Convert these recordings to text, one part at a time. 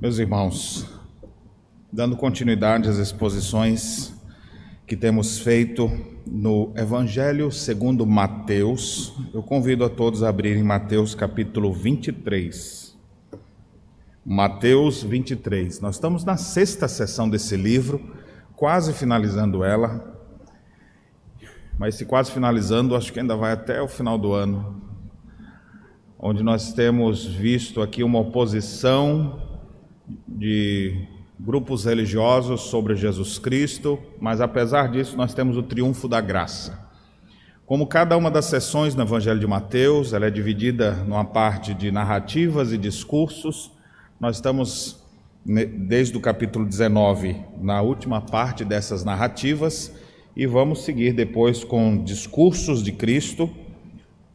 Meus irmãos, dando continuidade às exposições que temos feito no Evangelho segundo Mateus, eu convido a todos a abrirem Mateus capítulo 23. Mateus 23. Nós estamos na sexta sessão desse livro, quase finalizando ela. Mas se quase finalizando, acho que ainda vai até o final do ano, onde nós temos visto aqui uma oposição de grupos religiosos sobre Jesus Cristo, mas apesar disso, nós temos o triunfo da graça. Como cada uma das sessões no Evangelho de Mateus, ela é dividida numa parte de narrativas e discursos, nós estamos desde o capítulo 19 na última parte dessas narrativas e vamos seguir depois com discursos de Cristo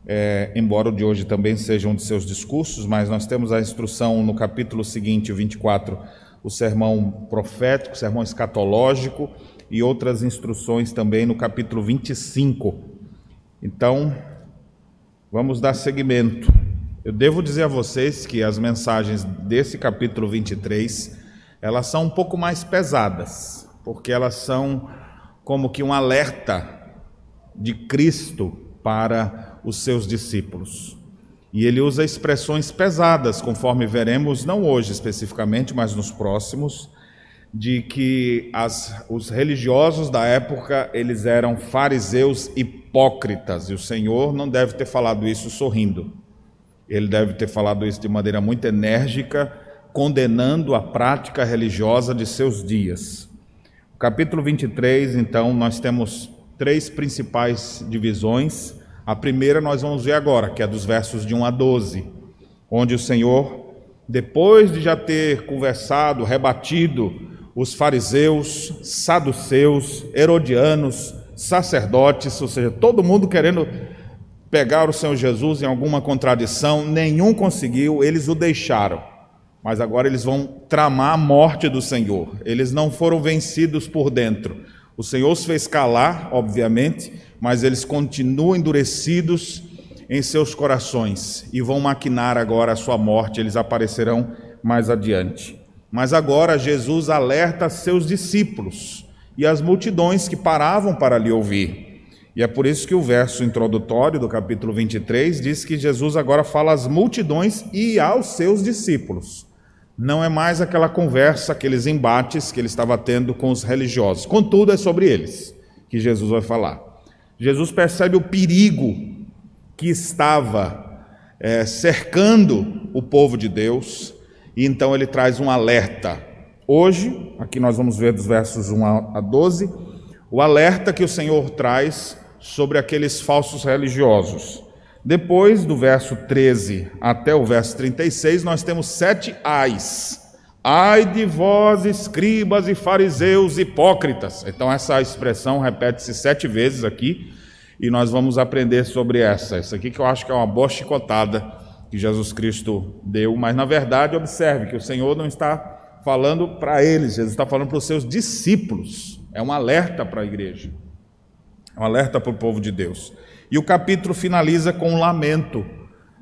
é, embora o de hoje também seja um de seus discursos, mas nós temos a instrução no capítulo seguinte, o 24, o sermão profético, o sermão escatológico e outras instruções também no capítulo 25. Então, vamos dar seguimento. Eu devo dizer a vocês que as mensagens desse capítulo 23, elas são um pouco mais pesadas, porque elas são como que um alerta de Cristo para os seus discípulos. E ele usa expressões pesadas, conforme veremos, não hoje especificamente, mas nos próximos, de que as, os religiosos da época eles eram fariseus hipócritas, e o Senhor não deve ter falado isso sorrindo. Ele deve ter falado isso de maneira muito enérgica, condenando a prática religiosa de seus dias. capítulo 23, então, nós temos três principais divisões a primeira nós vamos ver agora, que é dos versos de 1 a 12, onde o Senhor, depois de já ter conversado, rebatido os fariseus, saduceus, herodianos, sacerdotes, ou seja, todo mundo querendo pegar o Senhor Jesus em alguma contradição, nenhum conseguiu, eles o deixaram. Mas agora eles vão tramar a morte do Senhor. Eles não foram vencidos por dentro. O Senhor os fez calar, obviamente, mas eles continuam endurecidos em seus corações e vão maquinar agora a sua morte, eles aparecerão mais adiante. Mas agora Jesus alerta seus discípulos e as multidões que paravam para lhe ouvir. E é por isso que o verso introdutório do capítulo 23 diz que Jesus agora fala às multidões e aos seus discípulos. Não é mais aquela conversa, aqueles embates que ele estava tendo com os religiosos. Contudo, é sobre eles que Jesus vai falar. Jesus percebe o perigo que estava é, cercando o povo de Deus, e então ele traz um alerta. Hoje, aqui nós vamos ver dos versos 1 a 12, o alerta que o Senhor traz sobre aqueles falsos religiosos. Depois, do verso 13 até o verso 36, nós temos sete ais. Ai de vós, escribas e fariseus hipócritas. Então, essa expressão repete-se sete vezes aqui, e nós vamos aprender sobre essa. Essa aqui que eu acho que é uma boa chicotada que Jesus Cristo deu, mas na verdade, observe que o Senhor não está falando para eles, Jesus está falando para os seus discípulos. É um alerta para a igreja, é um alerta para o povo de Deus. E o capítulo finaliza com um lamento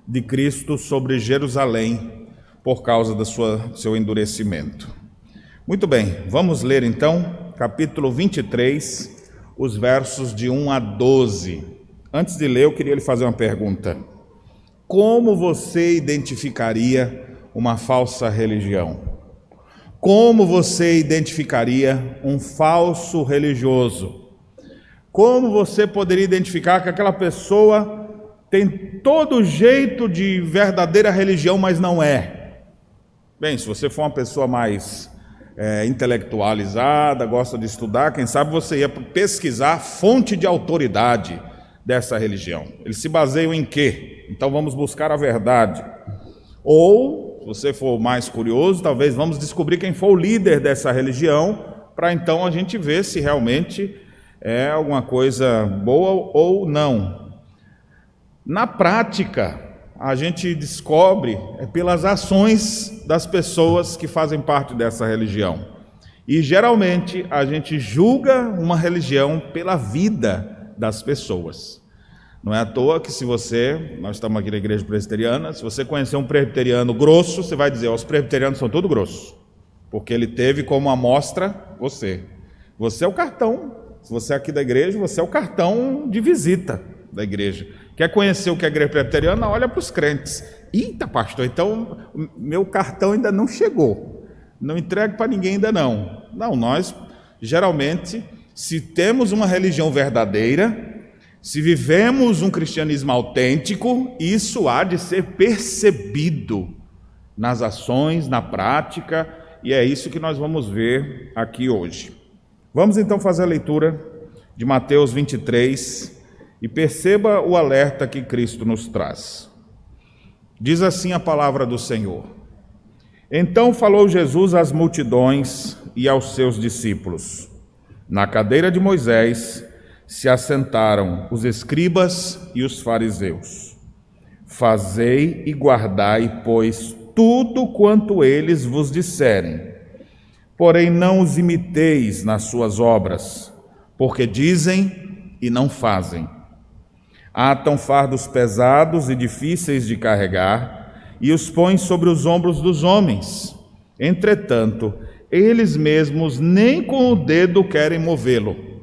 de Cristo sobre Jerusalém por causa do seu endurecimento. Muito bem, vamos ler então, capítulo 23, os versos de 1 a 12. Antes de ler, eu queria lhe fazer uma pergunta. Como você identificaria uma falsa religião? Como você identificaria um falso religioso? Como você poderia identificar que aquela pessoa tem todo jeito de verdadeira religião, mas não é? Bem, se você for uma pessoa mais é, intelectualizada, gosta de estudar, quem sabe você ia pesquisar a fonte de autoridade dessa religião. Eles se baseiam em quê? Então vamos buscar a verdade. Ou, se você for mais curioso, talvez vamos descobrir quem foi o líder dessa religião, para então a gente ver se realmente é alguma coisa boa ou não. Na prática, a gente descobre é pelas ações das pessoas que fazem parte dessa religião. E geralmente a gente julga uma religião pela vida das pessoas. Não é à toa que se você, nós estamos aqui na igreja presbiteriana, se você conhecer um presbiteriano grosso, você vai dizer, os presbiterianos são todos grossos, porque ele teve como amostra você. Você é o cartão. Se você é aqui da igreja, você é o cartão de visita da igreja. Quer conhecer o que é igreja presbiteriana? Olha para os crentes. Eita, pastor, então meu cartão ainda não chegou. Não entregue para ninguém ainda não. Não, nós geralmente, se temos uma religião verdadeira, se vivemos um cristianismo autêntico, isso há de ser percebido nas ações, na prática, e é isso que nós vamos ver aqui hoje. Vamos então fazer a leitura de Mateus 23 e perceba o alerta que Cristo nos traz. Diz assim a palavra do Senhor: Então falou Jesus às multidões e aos seus discípulos. Na cadeira de Moisés, se assentaram os escribas e os fariseus. Fazei e guardai, pois, tudo quanto eles vos disserem. Porém, não os imiteis nas suas obras, porque dizem e não fazem. Atam fardos pesados e difíceis de carregar e os põem sobre os ombros dos homens. Entretanto, eles mesmos nem com o dedo querem movê-lo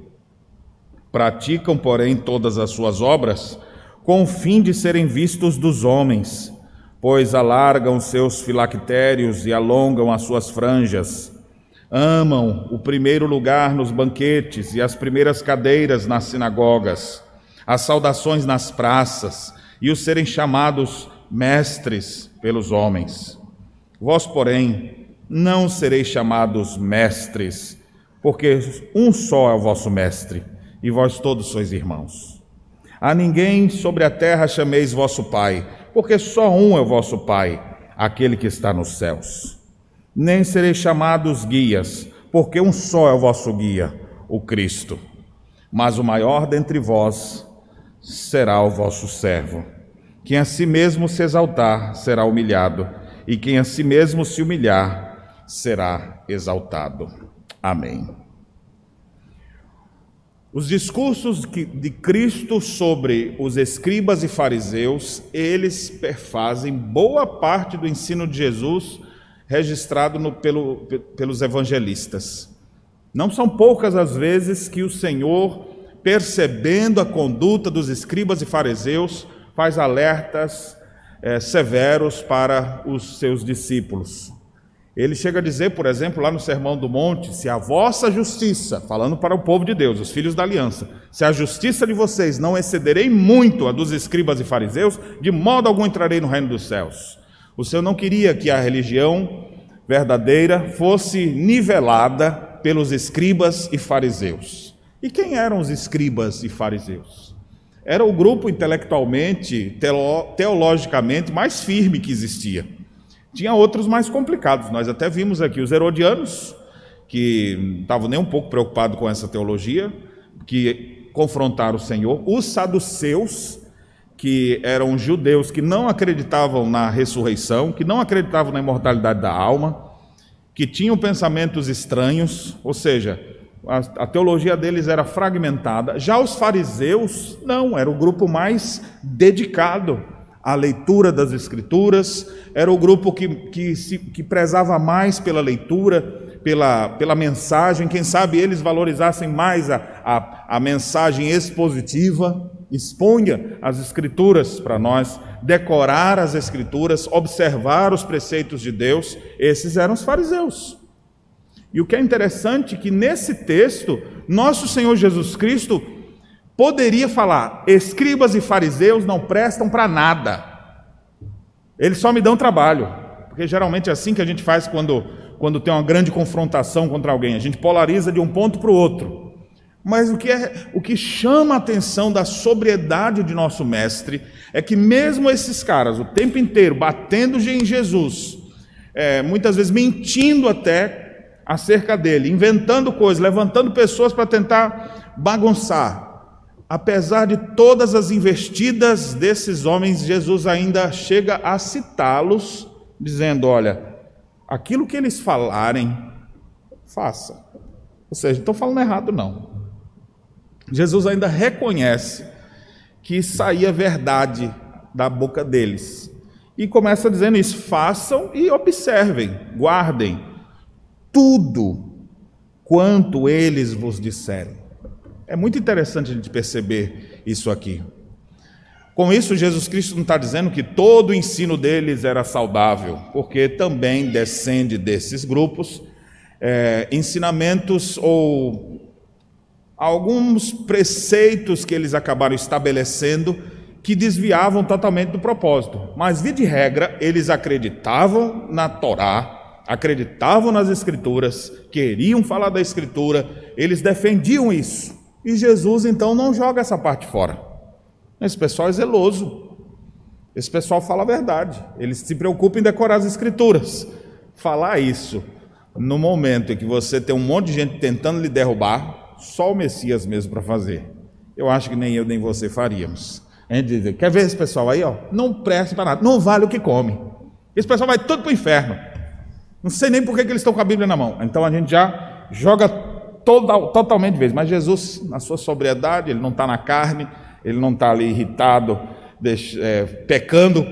Praticam, porém, todas as suas obras com o fim de serem vistos dos homens, pois alargam seus filactérios e alongam as suas franjas. Amam o primeiro lugar nos banquetes e as primeiras cadeiras nas sinagogas, as saudações nas praças e os serem chamados mestres pelos homens. Vós, porém, não sereis chamados mestres, porque um só é o vosso mestre e vós todos sois irmãos. A ninguém sobre a terra chameis vosso Pai, porque só um é o vosso Pai, aquele que está nos céus. Nem sereis chamados guias, porque um só é o vosso guia, o Cristo. Mas o maior dentre vós será o vosso servo. Quem a si mesmo se exaltar será humilhado, e quem a si mesmo se humilhar será exaltado. Amém. Os discursos de Cristo sobre os escribas e fariseus, eles perfazem boa parte do ensino de Jesus registrado no, pelo, pelos evangelistas. Não são poucas as vezes que o Senhor, percebendo a conduta dos escribas e fariseus, faz alertas é, severos para os seus discípulos. Ele chega a dizer, por exemplo, lá no Sermão do Monte: se a vossa justiça, falando para o povo de Deus, os filhos da aliança, se a justiça de vocês não excederei muito a dos escribas e fariseus, de modo algum entrarei no reino dos céus. O Senhor não queria que a religião verdadeira fosse nivelada pelos escribas e fariseus. E quem eram os escribas e fariseus? Era o grupo intelectualmente, teologicamente mais firme que existia. Tinha outros mais complicados. Nós até vimos aqui os herodianos, que não estavam nem um pouco preocupados com essa teologia, que confrontaram o Senhor. Os saduceus, que eram judeus que não acreditavam na ressurreição, que não acreditavam na imortalidade da alma, que tinham pensamentos estranhos, ou seja, a, teologia deles era fragmentada. Já os fariseus, não, era o grupo mais dedicado a leitura das Escrituras, era o grupo que, que, se, que prezava mais pela leitura, pela, pela mensagem, quem sabe eles valorizassem mais a, a, a mensagem expositiva, exponha as Escrituras para nós, decorar as Escrituras, observar os preceitos de Deus, esses eram os fariseus. E o que é interessante é que nesse texto, nosso Senhor Jesus Cristo poderia falar: escribas e fariseus não prestam para nada, eles só me dão trabalho, porque geralmente é assim que a gente faz quando, quando tem uma grande confrontação contra alguém, a gente polariza de um ponto para o outro. Mas o que, é, o que chama a atenção da sobriedade de nosso mestre é que, mesmo esses caras, o tempo inteiro batendo em Jesus, é, muitas vezes mentindo até acerca dele, inventando coisas, levantando pessoas para tentar bagunçar, apesar de todas as investidas desses homens, Jesus ainda chega a citá-los, dizendo: Olha, aquilo que eles falarem, faça. Ou seja, não estou falando errado, não. Jesus ainda reconhece que saía verdade da boca deles. E começa dizendo isso: façam e observem, guardem tudo quanto eles vos disserem. É muito interessante a gente perceber isso aqui. Com isso, Jesus Cristo não está dizendo que todo o ensino deles era saudável, porque também descende desses grupos é, ensinamentos ou alguns preceitos que eles acabaram estabelecendo que desviavam totalmente do propósito. Mas, via de regra, eles acreditavam na Torá, acreditavam nas Escrituras, queriam falar da Escritura, eles defendiam isso. E Jesus, então, não joga essa parte fora. Esse pessoal é zeloso. Esse pessoal fala a verdade. Eles se preocupam em decorar as Escrituras. Falar isso no momento em que você tem um monte de gente tentando lhe derrubar, só o Messias mesmo para fazer. Eu acho que nem eu nem você faríamos. A gente diz, quer ver esse pessoal aí, ó? Não presta para nada, não vale o que come. Esse pessoal vai todo para o inferno. Não sei nem por que, eles estão com a Bíblia na mão. Então a gente já joga toda, totalmente de vez. Mas Jesus, na sua sobriedade, ele não está na carne, ele não está ali irritado, deixa, é, pecando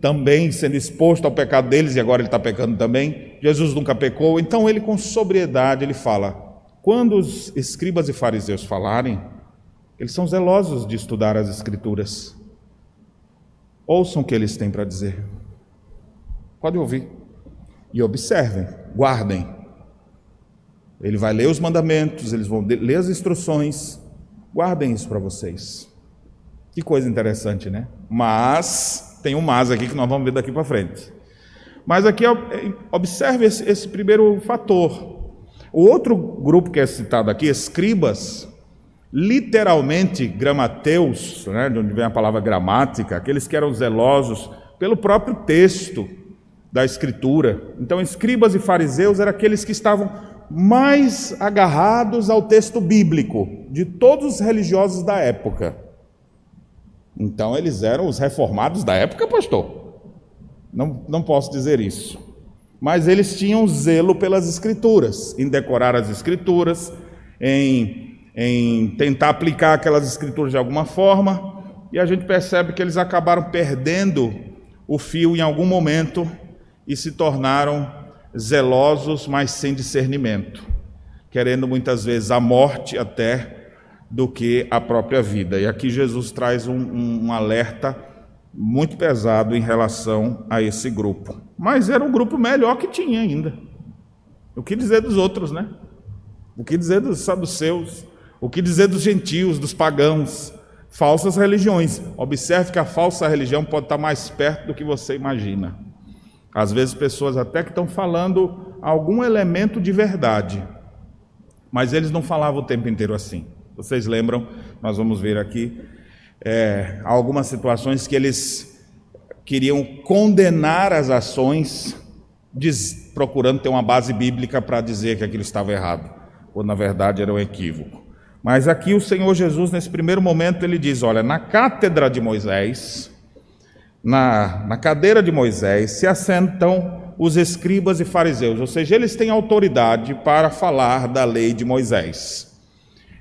também, sendo exposto ao pecado deles, e agora ele está pecando também. Jesus nunca pecou, então ele, com sobriedade, ele fala: quando os escribas e fariseus falarem, eles são zelosos de estudar as Escrituras. Ouçam o que eles têm para dizer. Podem ouvir. E observem, guardem. Ele vai ler os mandamentos, eles vão ler as instruções. Guardem isso para vocês. Que coisa interessante, né? Mas, tem um mas aqui que nós vamos ver daqui para frente. Mas aqui, observe esse, esse primeiro fator. O outro grupo que é citado aqui, escribas, literalmente gramateus, né, de onde vem a palavra gramática, aqueles que eram zelosos pelo próprio texto da Escritura. Então, escribas e fariseus eram aqueles que estavam mais agarrados ao texto bíblico de todos os religiosos da época. Então, eles eram os reformados da época, pastor? Não, não posso dizer isso. Mas eles tinham zelo pelas Escrituras, em decorar as Escrituras, em em tentar aplicar aquelas escrituras de alguma forma, e a gente percebe que eles acabaram perdendo o fio em algum momento e se tornaram zelosos, mas sem discernimento, querendo muitas vezes a morte até do que a própria vida. E aqui Jesus traz um, um, um alerta muito pesado em relação a esse grupo. Mas era um grupo melhor que tinha ainda. O que dizer dos outros, né? O que dizer dos saduceus? O que dizer dos gentios, dos pagãos, falsas religiões? Observe que a falsa religião pode estar mais perto do que você imagina. Às vezes, pessoas até que estão falando algum elemento de verdade, mas eles não falavam o tempo inteiro assim. Vocês lembram? Nós vamos ver aqui é, algumas situações que eles queriam condenar as ações, diz, procurando ter uma base bíblica para dizer que aquilo estava errado, quando na verdade era um equívoco. Mas aqui o Senhor Jesus, nesse primeiro momento, ele diz: Olha, na cátedra de Moisés, na, na cadeira de Moisés, se assentam os escribas e fariseus, ou seja, eles têm autoridade para falar da lei de Moisés.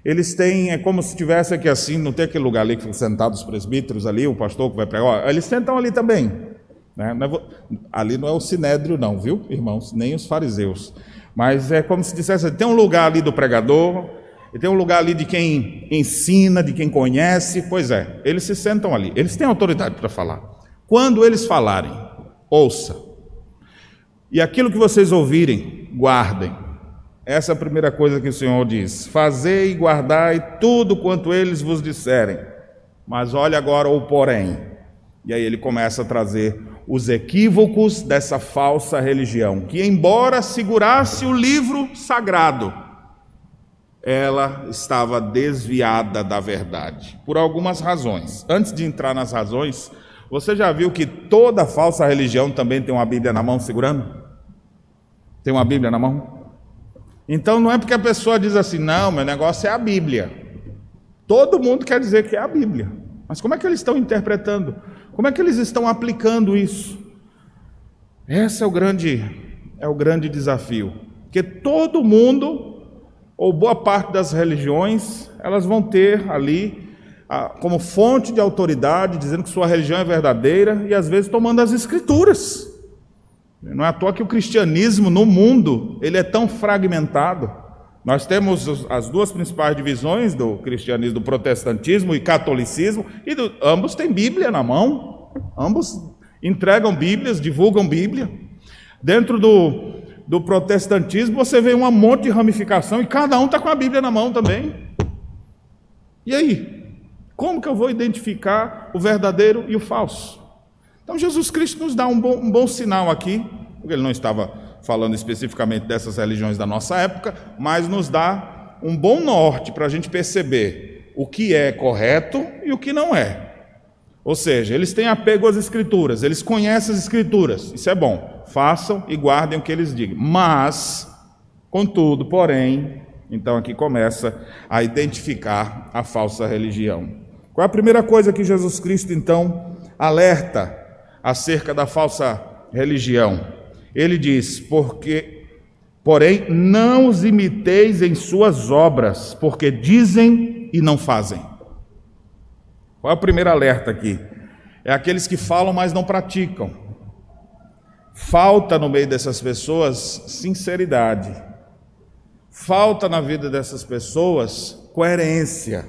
Eles têm, é como se tivesse aqui assim, não tem aquele lugar ali que ficam sentados os presbíteros ali, o pastor que vai pregar, eles sentam ali também. Né? É ali não é o sinédrio, não, viu, irmãos? Nem os fariseus. Mas é como se dissesse: tem um lugar ali do pregador, e tem um lugar ali de quem ensina, de quem conhece. Pois é, eles se sentam ali. Eles têm autoridade para falar. Quando eles falarem, ouça. E aquilo que vocês ouvirem, guardem. Essa é a primeira coisa que o Senhor diz: Fazei e guardai tudo quanto eles vos disserem. Mas olha agora o porém. E aí ele começa a trazer os equívocos dessa falsa religião, que, embora segurasse o livro sagrado, ela estava desviada da verdade, por algumas razões. Antes de entrar nas razões, você já viu que toda falsa religião também tem uma Bíblia na mão segurando? Tem uma Bíblia na mão? Então não é porque a pessoa diz assim, não, meu negócio é a Bíblia. Todo mundo quer dizer que é a Bíblia. Mas como é que eles estão interpretando? Como é que eles estão aplicando isso? Esse é o grande, é o grande desafio. Porque todo mundo ou boa parte das religiões, elas vão ter ali como fonte de autoridade, dizendo que sua religião é verdadeira e às vezes tomando as escrituras. Não é à toa que o cristianismo no mundo ele é tão fragmentado. Nós temos as duas principais divisões do cristianismo, do protestantismo e catolicismo, e do, ambos têm Bíblia na mão, ambos entregam Bíblias, divulgam Bíblia. Dentro do, do protestantismo você vê um monte de ramificação e cada um está com a Bíblia na mão também. E aí? Como que eu vou identificar o verdadeiro e o falso? Então Jesus Cristo nos dá um bom, um bom sinal aqui, porque ele não estava falando especificamente dessas religiões da nossa época, mas nos dá um bom norte para a gente perceber o que é correto e o que não é. Ou seja, eles têm apego às escrituras, eles conhecem as escrituras, isso é bom, façam e guardem o que eles digam. Mas, contudo, porém, então aqui começa a identificar a falsa religião. Qual é a primeira coisa que Jesus Cristo então alerta acerca da falsa religião? Ele diz: "Porque porém não os imiteis em suas obras, porque dizem e não fazem." Qual é o primeiro alerta aqui? É aqueles que falam, mas não praticam. Falta no meio dessas pessoas sinceridade. Falta na vida dessas pessoas coerência.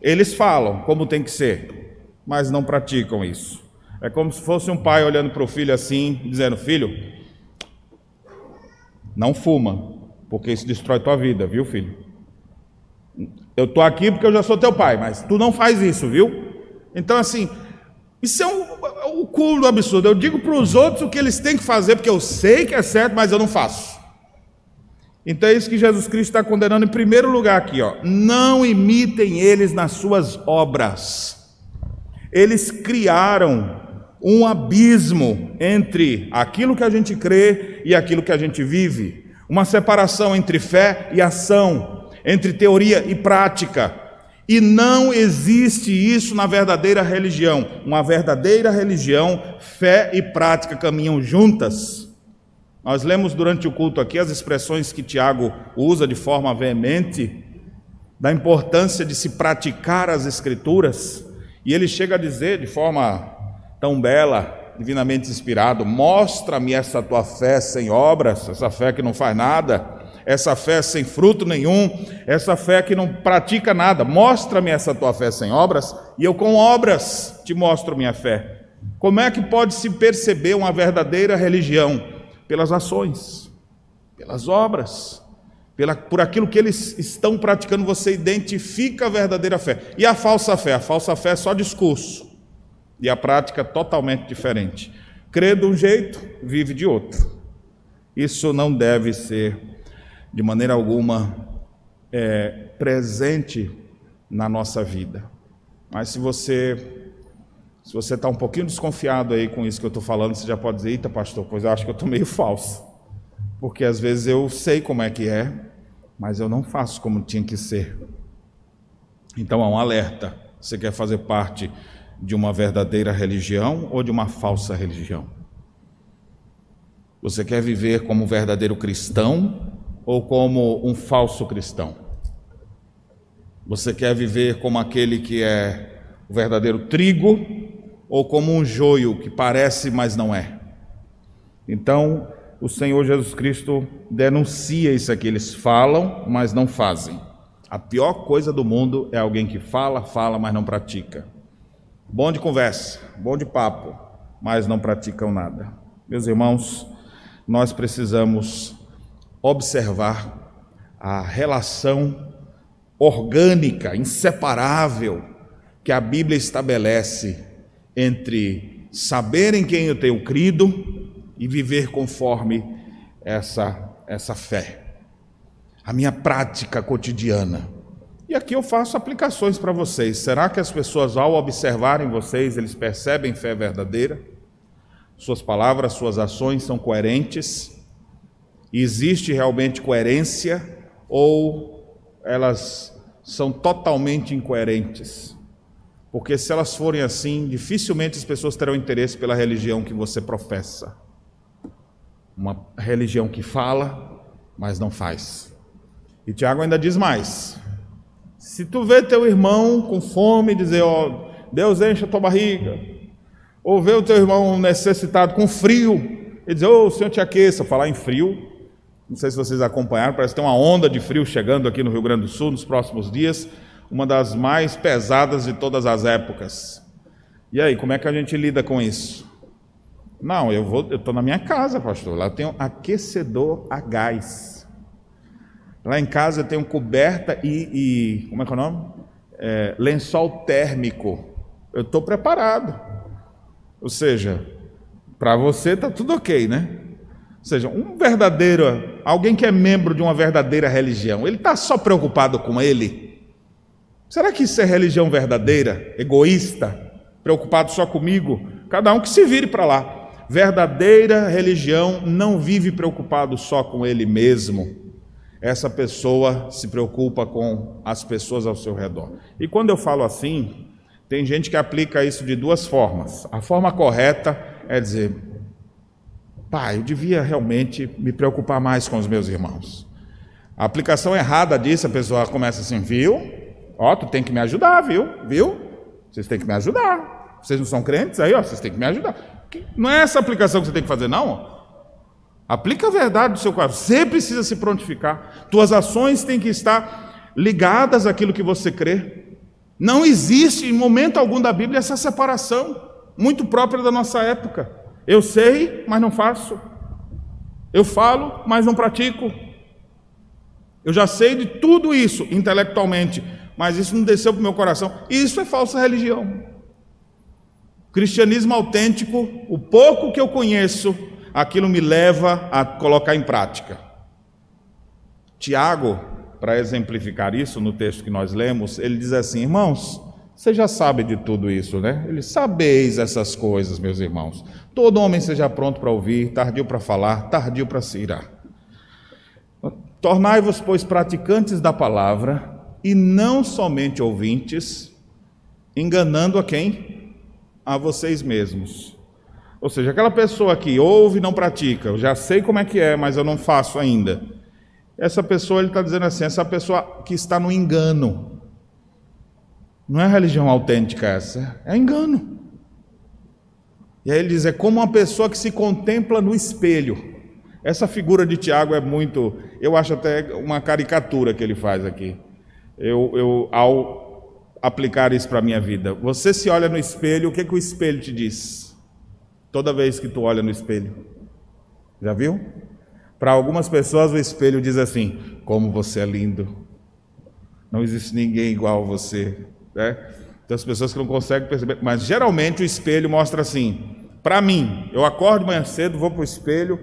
Eles falam como tem que ser, mas não praticam isso. É como se fosse um pai olhando para o filho assim, dizendo: Filho, não fuma, porque isso destrói tua vida, viu, filho? Eu estou aqui porque eu já sou teu pai, mas tu não faz isso, viu? Então, assim, isso é um, um culo do absurdo. Eu digo para os outros o que eles têm que fazer, porque eu sei que é certo, mas eu não faço. Então é isso que Jesus Cristo está condenando em primeiro lugar aqui, ó. Não imitem eles nas suas obras. Eles criaram um abismo entre aquilo que a gente crê e aquilo que a gente vive, uma separação entre fé e ação entre teoria e prática. E não existe isso na verdadeira religião. Uma verdadeira religião, fé e prática caminham juntas. Nós lemos durante o culto aqui as expressões que Tiago usa de forma veemente, da importância de se praticar as Escrituras, e ele chega a dizer de forma tão bela, divinamente inspirado: Mostra-me essa tua fé sem obras, essa fé que não faz nada essa fé sem fruto nenhum, essa fé que não pratica nada. Mostra-me essa tua fé sem obras, e eu com obras te mostro minha fé. Como é que pode se perceber uma verdadeira religião? Pelas ações, pelas obras, pela, por aquilo que eles estão praticando, você identifica a verdadeira fé. E a falsa fé? A falsa fé é só discurso, e a prática totalmente diferente. Crê de um jeito, vive de outro. Isso não deve ser de maneira alguma é, presente na nossa vida. Mas se você se você está um pouquinho desconfiado aí com isso que eu estou falando, você já pode dizer, eita pastor, pois eu acho que eu estou meio falso. Porque às vezes eu sei como é que é, mas eu não faço como tinha que ser. Então há um alerta. Você quer fazer parte de uma verdadeira religião ou de uma falsa religião? Você quer viver como um verdadeiro cristão ou como um falso cristão? Você quer viver como aquele que é o verdadeiro trigo ou como um joio que parece, mas não é? Então, o Senhor Jesus Cristo denuncia isso aqui. Eles falam, mas não fazem. A pior coisa do mundo é alguém que fala, fala, mas não pratica. Bom de conversa, bom de papo, mas não praticam nada. Meus irmãos, nós precisamos observar a relação orgânica, inseparável, que a Bíblia estabelece entre saber em quem eu tenho crido e viver conforme essa, essa fé. A minha prática cotidiana. E aqui eu faço aplicações para vocês. Será que as pessoas, ao observarem vocês, eles percebem fé verdadeira? Suas palavras, suas ações são coerentes? Existe realmente coerência ou elas são totalmente incoerentes? Porque se elas forem assim, dificilmente as pessoas terão interesse pela religião que você professa. Uma religião que fala, mas não faz. E Tiago ainda diz mais: Se tu vê teu irmão com fome, dizer, ó, Deus enche a tua barriga. Ou vê o teu irmão necessitado com frio, e dizer, ô, oh, Senhor te aqueça. Falar em frio, não sei se vocês acompanharam, parece que tem uma onda de frio chegando aqui no Rio Grande do Sul nos próximos dias, uma das mais pesadas de todas as épocas. E aí, como é que a gente lida com isso? Não, eu vou, eu estou na minha casa, pastor. Lá tenho aquecedor a gás. Lá em casa eu tenho coberta e, e como é que é o nome? É, lençol térmico. Eu estou preparado. Ou seja, para você está tudo ok, né? Ou seja, um verdadeiro, alguém que é membro de uma verdadeira religião, ele está só preocupado com ele? Será que isso é religião verdadeira, egoísta, preocupado só comigo? Cada um que se vire para lá. Verdadeira religião não vive preocupado só com ele mesmo. Essa pessoa se preocupa com as pessoas ao seu redor. E quando eu falo assim, tem gente que aplica isso de duas formas. A forma correta é dizer: pai, eu devia realmente me preocupar mais com os meus irmãos. A aplicação errada disso, a pessoa começa assim, viu? Ó, tu tem que me ajudar, viu? Viu? Vocês têm que me ajudar. Vocês não são crentes aí, ó, vocês têm que me ajudar. Não é essa aplicação que você tem que fazer, não. Aplica a verdade do seu coração. Você precisa se prontificar. Tuas ações têm que estar ligadas àquilo que você crê. Não existe em momento algum da Bíblia essa separação, muito própria da nossa época. Eu sei, mas não faço. Eu falo, mas não pratico. Eu já sei de tudo isso intelectualmente, mas isso não desceu para o meu coração. Isso é falsa religião. Cristianismo autêntico, o pouco que eu conheço, aquilo me leva a colocar em prática. Tiago, para exemplificar isso no texto que nós lemos, ele diz assim: Irmãos, você já sabe de tudo isso, né? Ele sabeis essas coisas, meus irmãos. Todo homem seja pronto para ouvir, tardio para falar, tardio para se irar. Tornai-vos, pois, praticantes da palavra e não somente ouvintes, enganando a quem? a vocês mesmos. Ou seja, aquela pessoa que ouve e não pratica, eu já sei como é que é, mas eu não faço ainda. Essa pessoa, ele está dizendo assim, essa pessoa que está no engano. Não é religião autêntica essa, é engano. E aí ele diz, é como uma pessoa que se contempla no espelho. Essa figura de Tiago é muito, eu acho até uma caricatura que ele faz aqui. Eu, eu ao aplicar isso para a minha vida. Você se olha no espelho, o que, que o espelho te diz? Toda vez que tu olha no espelho. Já viu? Para algumas pessoas o espelho diz assim: como você é lindo. Não existe ninguém igual a você. Né? Tem as pessoas que não conseguem perceber, mas geralmente o espelho mostra assim. Para mim, eu acordo manhã cedo, vou para o espelho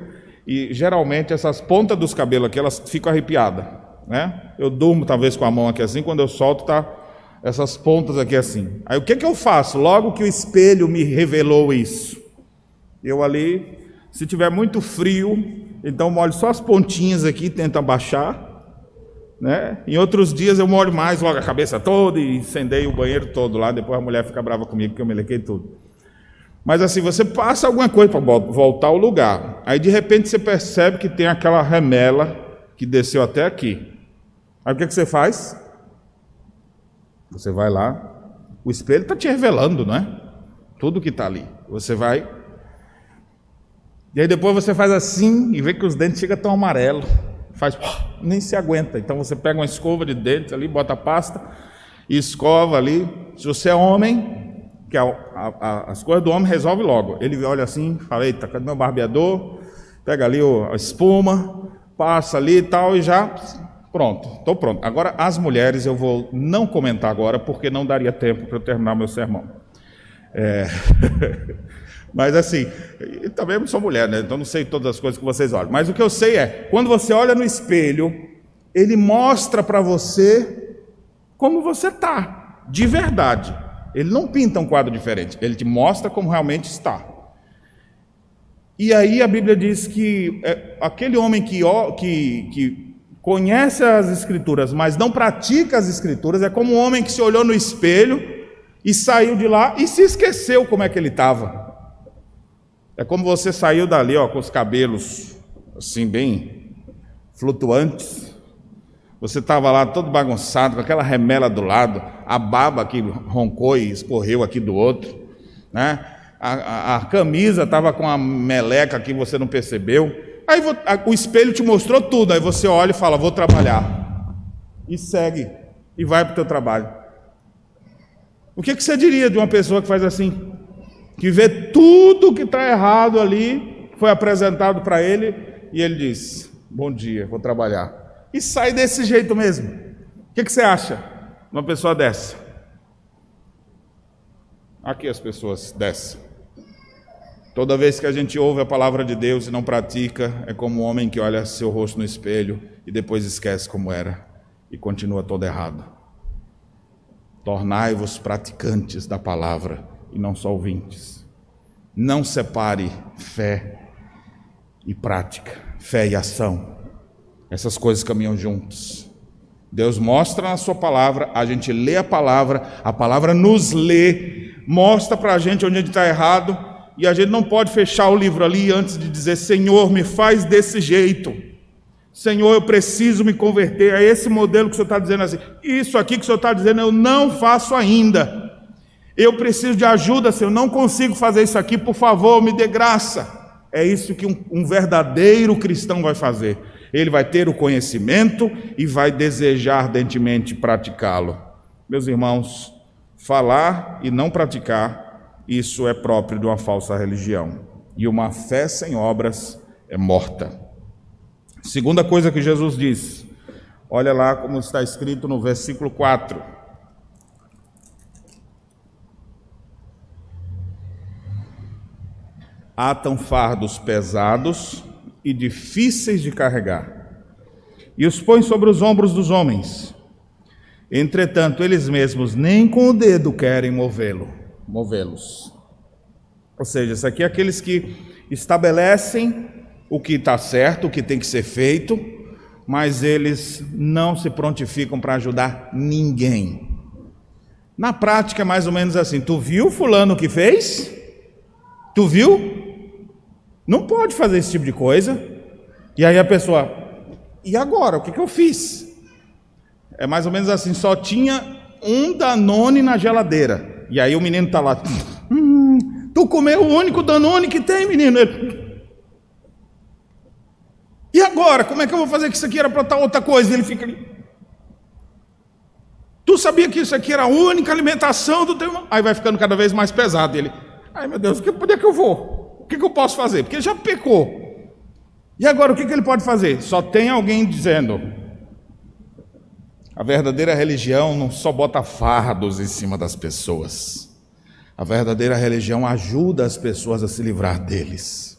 e geralmente essas pontas dos cabelos aqui elas ficam arrepiadas, né? Eu durmo talvez com a mão aqui assim, quando eu solto tá essas pontas aqui assim. Aí o que, que eu faço? Logo que o espelho me revelou isso, eu ali, se tiver muito frio, então molho só as pontinhas aqui, tento abaixar. Né? Em outros dias eu molho mais logo a cabeça toda e incendeio o banheiro todo lá. Depois a mulher fica brava comigo porque eu melequei tudo. Mas assim, você passa alguma coisa para voltar ao lugar. Aí de repente você percebe que tem aquela remela que desceu até aqui. Aí o que, que você faz? Você vai lá, o espelho está te revelando, não é? Tudo que está ali. Você vai. E aí depois você faz assim e vê que os dentes ficam tão amarelos. Faz, nem se aguenta. Então você pega uma escova de dentes ali, bota a pasta e escova ali. Se você é homem, que a, a, a, as coisas do homem resolve logo. Ele olha assim, fala, eita, cadê meu barbeador? Pega ali a espuma, passa ali e tal, e já Pronto, estou pronto. Agora, as mulheres eu vou não comentar agora, porque não daria tempo para eu terminar meu sermão. É... Mas assim, também sou mulher, né? Então não sei todas as coisas que vocês olham. Mas o que eu sei é, quando você olha no espelho, ele mostra para você como você está, de verdade. Ele não pinta um quadro diferente, ele te mostra como realmente está. E aí a Bíblia diz que é, aquele homem que, que, que conhece as Escrituras, mas não pratica as Escrituras, é como um homem que se olhou no espelho e saiu de lá e se esqueceu como é que ele estava. É como você saiu dali, ó, com os cabelos assim, bem flutuantes, Você estava lá todo bagunçado, com aquela remela do lado, a baba que roncou e escorreu aqui do outro, né? A, a, a camisa estava com a meleca que você não percebeu. Aí o espelho te mostrou tudo, aí você olha e fala: Vou trabalhar. E segue, e vai para o teu trabalho. O que, que você diria de uma pessoa que faz assim? Que vê tudo que está errado ali, foi apresentado para ele, e ele diz: Bom dia, vou trabalhar e sai desse jeito mesmo. O que, que você acha? Uma pessoa dessa. Aqui as pessoas dessa. Toda vez que a gente ouve a palavra de Deus e não pratica, é como um homem que olha seu rosto no espelho e depois esquece como era e continua todo errado. Tornai-vos praticantes da palavra e não só ouvintes. Não separe fé e prática, fé e ação. Essas coisas caminham juntos. Deus mostra na Sua palavra, a gente lê a palavra, a palavra nos lê, mostra para a gente onde a gente está errado, e a gente não pode fechar o livro ali antes de dizer: Senhor, me faz desse jeito. Senhor, eu preciso me converter a esse modelo que o Senhor está dizendo assim. Isso aqui que o Senhor está dizendo eu não faço ainda. Eu preciso de ajuda, Senhor. Eu não consigo fazer isso aqui, por favor, me dê graça. É isso que um, um verdadeiro cristão vai fazer. Ele vai ter o conhecimento e vai desejar ardentemente praticá-lo. Meus irmãos, falar e não praticar, isso é próprio de uma falsa religião. E uma fé sem obras é morta. Segunda coisa que Jesus diz, olha lá como está escrito no versículo 4. Atam fardos pesados e difíceis de carregar, e os põe sobre os ombros dos homens. Entretanto, eles mesmos nem com o dedo querem movê-lo, movê-los. Ou seja, isso aqui é aqueles que estabelecem o que está certo, o que tem que ser feito, mas eles não se prontificam para ajudar ninguém. Na prática é mais ou menos assim: tu viu fulano que fez? Tu viu? Não pode fazer esse tipo de coisa. E aí a pessoa, e agora? O que, que eu fiz? É mais ou menos assim: só tinha um Danone na geladeira. E aí o menino está lá. Hum, tu comeu o único Danone que tem, menino. Ele, e agora? Como é que eu vou fazer que isso aqui era para estar outra coisa? Ele fica ali. Tu sabia que isso aqui era a única alimentação do teu irmão? Aí vai ficando cada vez mais pesado. ele, ai meu Deus, onde é que eu vou? o que, que eu posso fazer? Porque ele já pecou. E agora o que, que ele pode fazer? Só tem alguém dizendo: a verdadeira religião não só bota fardos em cima das pessoas, a verdadeira religião ajuda as pessoas a se livrar deles.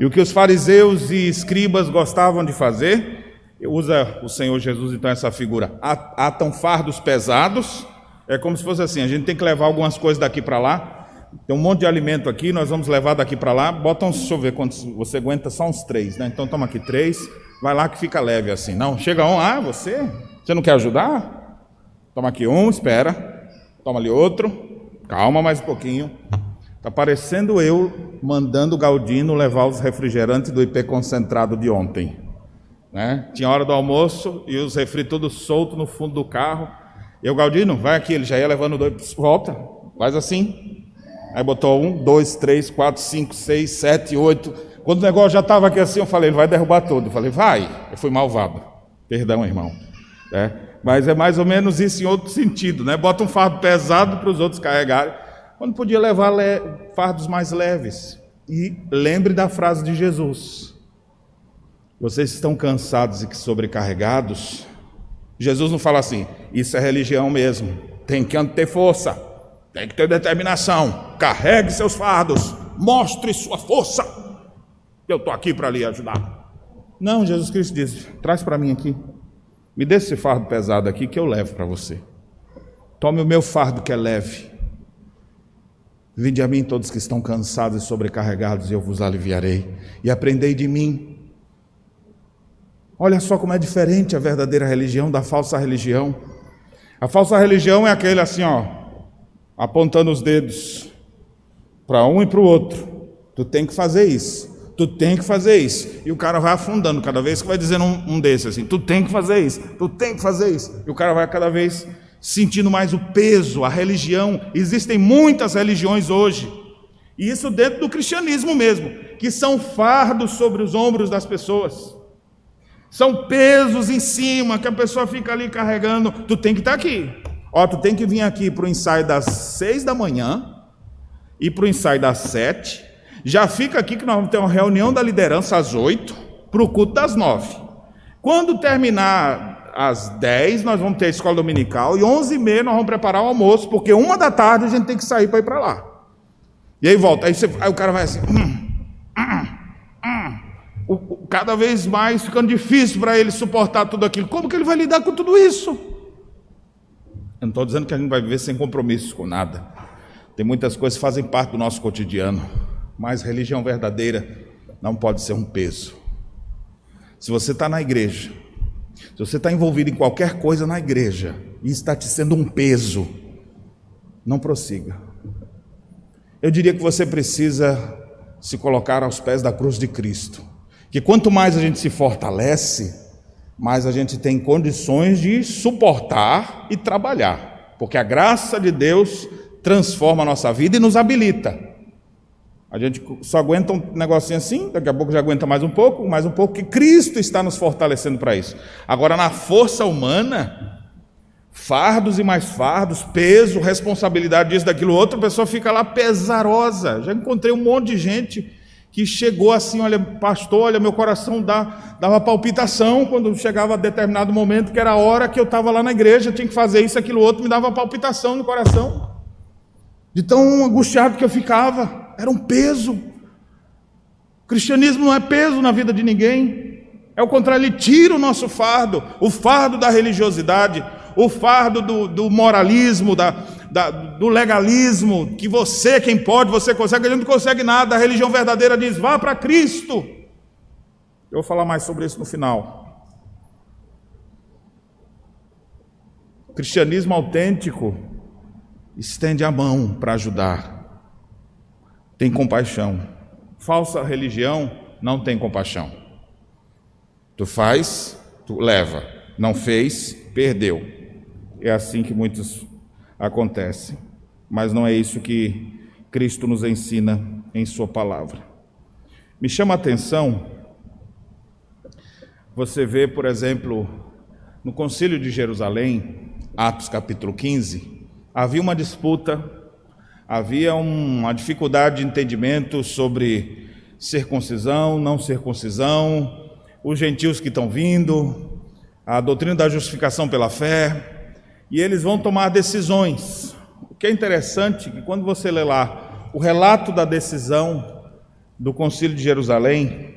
E o que os fariseus e escribas gostavam de fazer, usa o Senhor Jesus então essa figura, atam fardos pesados, é como se fosse assim: a gente tem que levar algumas coisas daqui para lá, tem um monte de alimento aqui, nós vamos levar daqui para lá. Bota uns, deixa eu ver quantos, você aguenta só uns três, né? Então toma aqui três, vai lá que fica leve assim. Não, chega um, ah, você? Você não quer ajudar? Toma aqui um, espera. Toma ali outro. Calma mais um pouquinho. Está parecendo eu mandando o Galdino levar os refrigerantes do IP concentrado de ontem. Né? Tinha hora do almoço e os refri todos soltos no fundo do carro. E o Galdino, vai aqui, ele já ia levando dois, volta, faz assim, Aí botou um, dois, três, quatro, cinco, seis, sete, oito. Quando o negócio já estava aqui assim, eu falei, ele vai derrubar tudo. Eu falei, vai. Eu fui malvado. Perdão, irmão. É, mas é mais ou menos isso em outro sentido, né? Bota um fardo pesado para os outros carregarem, quando podia levar le... fardos mais leves. E lembre da frase de Jesus: Vocês estão cansados e sobrecarregados? Jesus não fala assim, isso é religião mesmo, tem que ter força. Tem que ter determinação. Carregue seus fardos. Mostre sua força. Eu estou aqui para lhe ajudar. Não, Jesus Cristo diz: traz para mim aqui. Me dê esse fardo pesado aqui que eu levo para você. Tome o meu fardo que é leve. Vinde a mim todos que estão cansados e sobrecarregados, e eu vos aliviarei. E aprendei de mim. Olha só como é diferente a verdadeira religião da falsa religião. A falsa religião é aquele assim, ó, apontando os dedos para um e para o outro. Tu tem que fazer isso. Tu tem que fazer isso. E o cara vai afundando cada vez que vai dizendo um, um desses assim: Tu tem que fazer isso, tu tem que fazer isso. E o cara vai cada vez sentindo mais o peso, a religião. Existem muitas religiões hoje, e isso dentro do cristianismo mesmo, que são fardos sobre os ombros das pessoas. São pesos em cima que a pessoa fica ali carregando. Tu tem que estar aqui. Ó, tu tem que vir aqui para o ensaio das seis da manhã e para o ensaio das sete já fica aqui que nós vamos ter uma reunião da liderança às oito, para o culto das nove. Quando terminar às dez, nós vamos ter a escola dominical, e onze e meia nós vamos preparar o almoço, porque uma da tarde a gente tem que sair para ir para lá. E aí volta, aí, você, aí o cara vai assim, hum, hum, hum. O, o, cada vez mais ficando difícil para ele suportar tudo aquilo. Como que ele vai lidar com tudo isso? Eu não estou dizendo que a gente vai viver sem compromisso com nada. Tem muitas coisas que fazem parte do nosso cotidiano. Mas religião verdadeira não pode ser um peso. Se você está na igreja, se você está envolvido em qualquer coisa na igreja e está te sendo um peso, não prossiga. Eu diria que você precisa se colocar aos pés da cruz de Cristo. Que quanto mais a gente se fortalece, mais a gente tem condições de suportar e trabalhar. Porque a graça de Deus transforma a nossa vida e nos habilita. A gente só aguenta um negocinho assim, daqui a pouco já aguenta mais um pouco, mais um pouco, que Cristo está nos fortalecendo para isso. Agora, na força humana, fardos e mais fardos, peso, responsabilidade disso, daquilo outro, a pessoa fica lá pesarosa. Já encontrei um monte de gente que chegou assim, olha, pastor, olha, meu coração dá, dava palpitação quando chegava a determinado momento, que era a hora que eu estava lá na igreja, tinha que fazer isso, aquilo outro, me dava palpitação no coração. De tão angustiado que eu ficava era um peso. O cristianismo não é peso na vida de ninguém. É o contrário, ele tira o nosso fardo, o fardo da religiosidade, o fardo do, do moralismo, da, da, do legalismo, que você, quem pode, você consegue, a gente não consegue nada. A religião verdadeira diz: vá para Cristo. Eu vou falar mais sobre isso no final. O cristianismo autêntico estende a mão para ajudar tem compaixão. Falsa religião não tem compaixão. Tu faz, tu leva. Não fez, perdeu. É assim que muitos acontecem. Mas não é isso que Cristo nos ensina em Sua palavra. Me chama a atenção, você vê, por exemplo, no Concílio de Jerusalém, Atos capítulo 15, havia uma disputa havia uma dificuldade de entendimento sobre circuncisão, não circuncisão, os gentios que estão vindo, a doutrina da justificação pela fé, e eles vão tomar decisões. O que é interessante é que quando você lê lá o relato da decisão do Concílio de Jerusalém,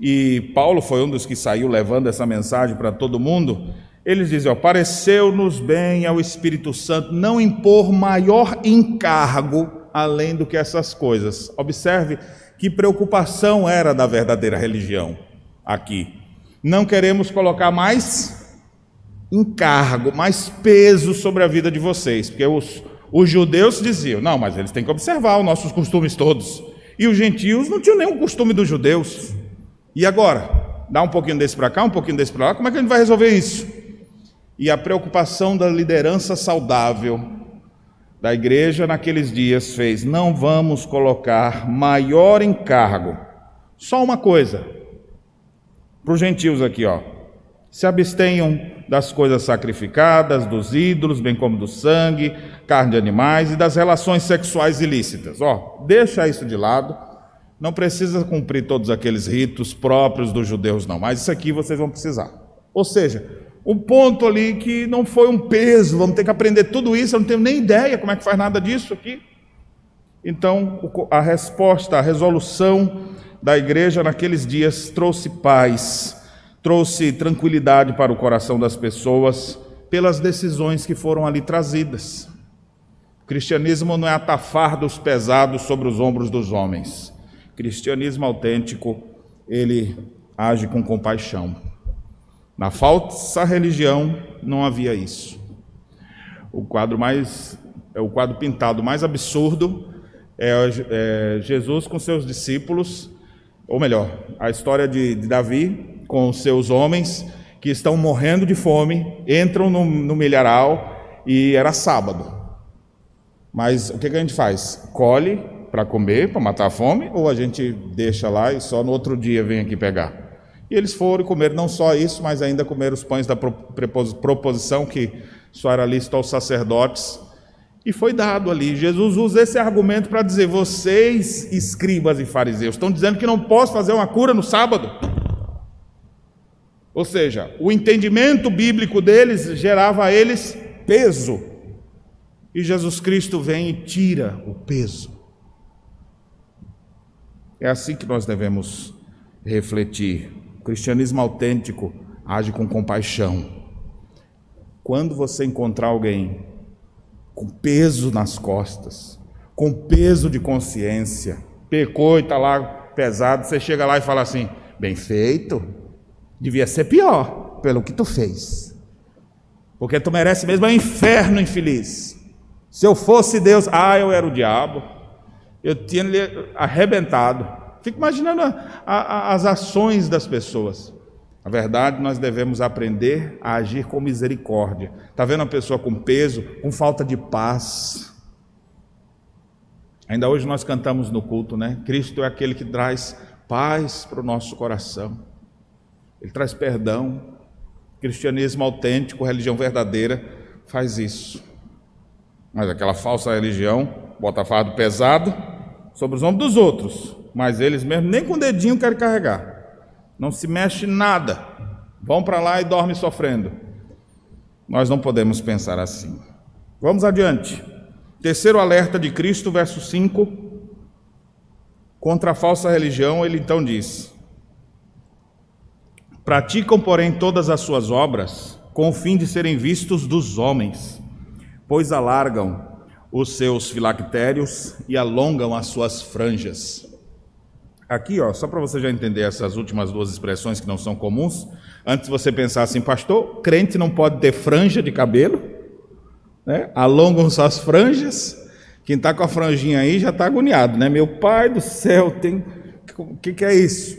e Paulo foi um dos que saiu levando essa mensagem para todo mundo, eles dizem: ó, pareceu-nos bem ao Espírito Santo não impor maior encargo além do que essas coisas. Observe que preocupação era da verdadeira religião aqui. Não queremos colocar mais encargo, mais peso sobre a vida de vocês, porque os, os judeus diziam: não, mas eles têm que observar os nossos costumes todos. E os gentios não tinham nenhum costume dos judeus. E agora? Dá um pouquinho desse para cá, um pouquinho desse para lá, como é que a gente vai resolver isso? E a preocupação da liderança saudável da igreja naqueles dias fez: não vamos colocar maior encargo. Só uma coisa, para os gentios aqui, ó. Se abstenham das coisas sacrificadas, dos ídolos, bem como do sangue, carne de animais e das relações sexuais ilícitas. Ó, deixa isso de lado. Não precisa cumprir todos aqueles ritos próprios dos judeus, não. Mas isso aqui vocês vão precisar. Ou seja, um ponto ali que não foi um peso, vamos ter que aprender tudo isso, eu não tenho nem ideia como é que faz nada disso aqui. Então, a resposta, a resolução da igreja naqueles dias trouxe paz, trouxe tranquilidade para o coração das pessoas pelas decisões que foram ali trazidas. O cristianismo não é atafar dos pesados sobre os ombros dos homens. O cristianismo autêntico, ele age com compaixão. Na falsa religião não havia isso. O quadro mais, é o quadro pintado mais absurdo é, é Jesus com seus discípulos ou melhor, a história de, de Davi com seus homens que estão morrendo de fome, entram no, no milharal e era sábado. Mas o que, que a gente faz? Colhe para comer, para matar a fome, ou a gente deixa lá e só no outro dia vem aqui pegar? E eles foram comer não só isso, mas ainda comer os pães da proposição que só era lícito aos sacerdotes. E foi dado ali. Jesus usa esse argumento para dizer: vocês, escribas e fariseus, estão dizendo que não posso fazer uma cura no sábado. Ou seja, o entendimento bíblico deles gerava a eles peso. E Jesus Cristo vem e tira o peso. É assim que nós devemos refletir. O cristianismo autêntico age com compaixão. Quando você encontrar alguém com peso nas costas, com peso de consciência, pecou e está lá pesado, você chega lá e fala assim: bem feito, Devia ser pior pelo que tu fez. Porque tu merece mesmo um inferno infeliz. Se eu fosse Deus, ah, eu era o diabo. Eu tinha lhe arrebentado. Fico imaginando a, a, as ações das pessoas. Na verdade, nós devemos aprender a agir com misericórdia. Está vendo uma pessoa com peso, com falta de paz? Ainda hoje nós cantamos no culto, né? Cristo é aquele que traz paz para o nosso coração ele traz perdão. Cristianismo autêntico, religião verdadeira, faz isso. Mas aquela falsa religião bota fardo pesado sobre os ombros dos outros, mas eles mesmo nem com o dedinho querem carregar. Não se mexe nada. Vão para lá e dormem sofrendo. Nós não podemos pensar assim. Vamos adiante. Terceiro alerta de Cristo, verso 5. Contra a falsa religião, ele então diz: Praticam, porém, todas as suas obras com o fim de serem vistos dos homens, pois alargam os seus filactérios e alongam as suas franjas. Aqui, ó, só para você já entender essas últimas duas expressões que não são comuns, antes você pensar assim, pastor, crente não pode ter franja de cabelo, né? alongam suas franjas, quem está com a franjinha aí já está agoniado, né? Meu pai do céu, tem. O que, que é isso?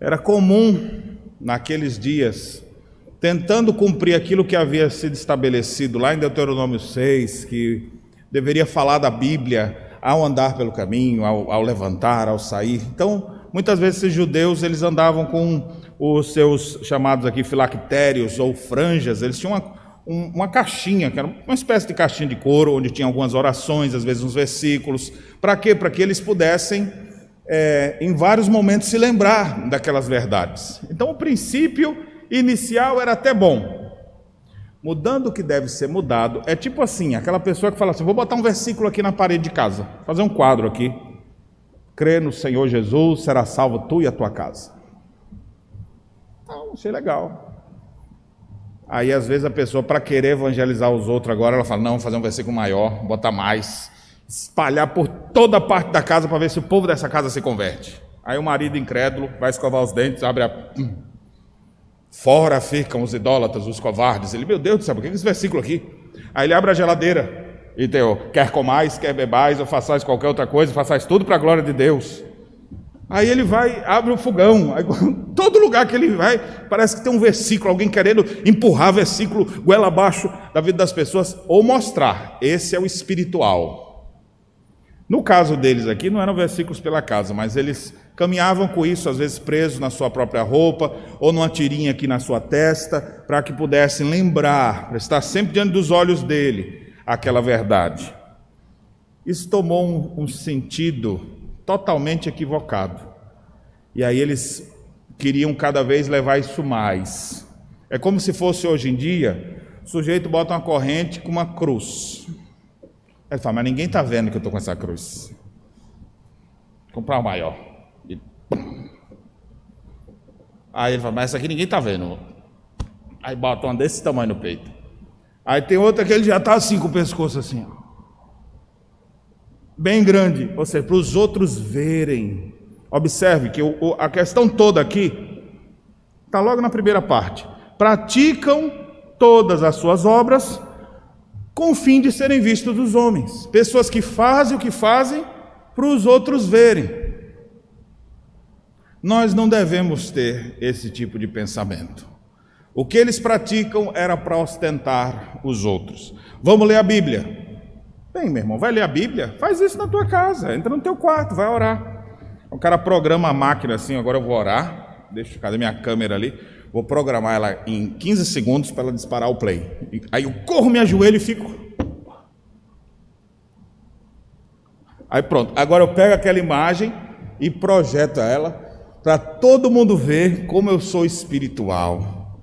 Era comum naqueles dias, tentando cumprir aquilo que havia sido estabelecido lá em Deuteronômio 6, que deveria falar da Bíblia ao andar pelo caminho, ao, ao levantar, ao sair. Então, muitas vezes esses judeus eles andavam com os seus chamados aqui filactérios ou franjas, eles tinham uma, um, uma caixinha, que era uma espécie de caixinha de couro, onde tinha algumas orações, às vezes uns versículos. Para quê? Para que eles pudessem é, em vários momentos, se lembrar daquelas verdades. Então, o princípio inicial era até bom. Mudando o que deve ser mudado, é tipo assim: aquela pessoa que fala assim, vou botar um versículo aqui na parede de casa, fazer um quadro aqui. Crê no Senhor Jesus, será salvo tu e a tua casa. Então, achei legal. Aí, às vezes, a pessoa, para querer evangelizar os outros agora, ela fala: não, vou fazer um versículo maior, botar mais espalhar por toda parte da casa para ver se o povo dessa casa se converte. Aí o marido incrédulo vai escovar os dentes, abre a. Fora ficam os idólatras, os covardes. Ele, meu Deus do céu, que esse versículo aqui? Aí ele abre a geladeira e tem, quer comais, quer bebais, ou façais qualquer outra coisa, façais tudo para a glória de Deus. Aí ele vai, abre o fogão, aí, todo lugar que ele vai, parece que tem um versículo, alguém querendo empurrar versículo goela abaixo da vida das pessoas, ou mostrar, esse é o espiritual. No caso deles aqui, não eram versículos pela casa, mas eles caminhavam com isso, às vezes presos na sua própria roupa, ou numa tirinha aqui na sua testa, para que pudessem lembrar, para estar sempre diante dos olhos dele, aquela verdade. Isso tomou um, um sentido totalmente equivocado. E aí eles queriam cada vez levar isso mais. É como se fosse hoje em dia, o sujeito bota uma corrente com uma cruz. Ele fala, mas ninguém está vendo que eu estou com essa cruz. Vou comprar o maior. E... Aí ele fala, mas essa aqui ninguém está vendo. Aí bota uma desse tamanho no peito. Aí tem outra que ele já está assim com o pescoço assim. Ó. Bem grande. Ou seja, para os outros verem. Observe que o, a questão toda aqui está logo na primeira parte. Praticam todas as suas obras com o fim de serem vistos dos homens. Pessoas que fazem o que fazem para os outros verem. Nós não devemos ter esse tipo de pensamento. O que eles praticam era para ostentar os outros. Vamos ler a Bíblia. Bem, meu irmão, vai ler a Bíblia? Faz isso na tua casa, entra no teu quarto, vai orar. O cara programa a máquina assim, agora eu vou orar. Deixa, cadê minha câmera ali? Vou programar ela em 15 segundos para ela disparar o play. Aí eu corro, me ajoelho e fico. Aí pronto, agora eu pego aquela imagem e projeto ela para todo mundo ver como eu sou espiritual.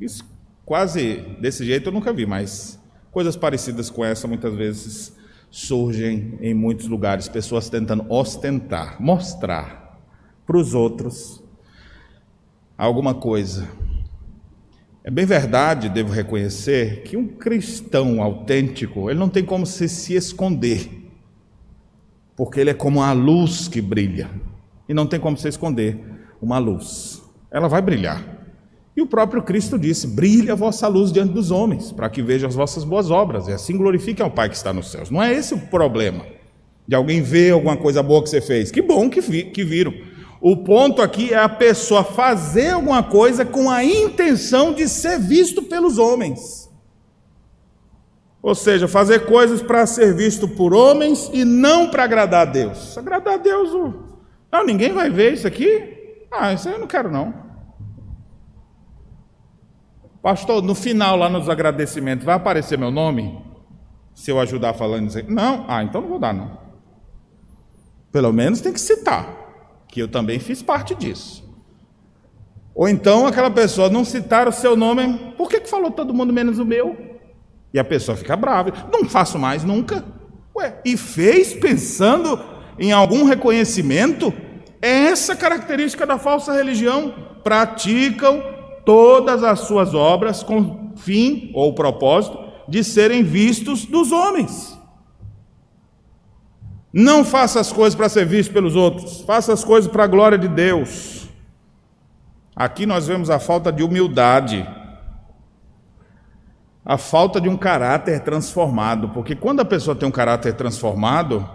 Isso quase desse jeito eu nunca vi, mas coisas parecidas com essa muitas vezes surgem em muitos lugares, pessoas tentando ostentar, mostrar para os outros alguma coisa. É bem verdade, devo reconhecer, que um cristão autêntico, ele não tem como se, se esconder, porque ele é como a luz que brilha, e não tem como se esconder uma luz. Ela vai brilhar. E o próprio Cristo disse: Brilhe a vossa luz diante dos homens, para que vejam as vossas boas obras, e assim glorifiquem ao Pai que está nos céus. Não é esse o problema, de alguém ver alguma coisa boa que você fez. Que bom que, vi, que viram. O ponto aqui é a pessoa fazer alguma coisa com a intenção de ser visto pelos homens. Ou seja, fazer coisas para ser visto por homens e não para agradar a Deus. Agradar a Deus, não, ninguém vai ver isso aqui. Ah, isso eu não quero não. Pastor, no final, lá nos agradecimentos, vai aparecer meu nome? Se eu ajudar falando não, ah, então não vou dar, não. Pelo menos tem que citar, que eu também fiz parte disso. Ou então aquela pessoa não citar o seu nome, por que, que falou todo mundo menos o meu? E a pessoa fica brava, não faço mais nunca. Ué, e fez pensando em algum reconhecimento? É essa característica da falsa religião. Praticam todas as suas obras com fim ou propósito de serem vistos dos homens. Não faça as coisas para ser visto pelos outros, faça as coisas para a glória de Deus. Aqui nós vemos a falta de humildade, a falta de um caráter transformado, porque quando a pessoa tem um caráter transformado,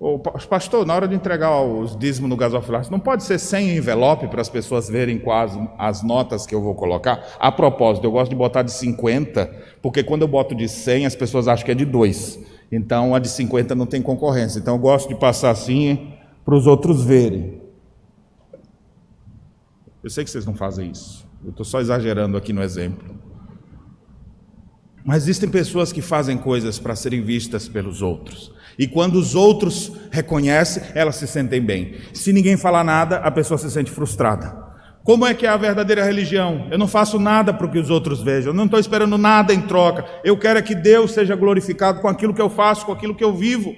Ô, pastor, na hora de entregar os dízimos no gasofilácio, não pode ser sem envelope para as pessoas verem quais as notas que eu vou colocar? A propósito, eu gosto de botar de 50, porque quando eu boto de 100, as pessoas acham que é de 2. Então, a de 50 não tem concorrência. Então, eu gosto de passar assim para os outros verem. Eu sei que vocês não fazem isso. Eu estou só exagerando aqui no exemplo. Mas existem pessoas que fazem coisas para serem vistas pelos outros. E quando os outros reconhecem, elas se sentem bem. Se ninguém falar nada, a pessoa se sente frustrada. Como é que é a verdadeira religião? Eu não faço nada para que os outros vejam, eu não estou esperando nada em troca. Eu quero é que Deus seja glorificado com aquilo que eu faço, com aquilo que eu vivo.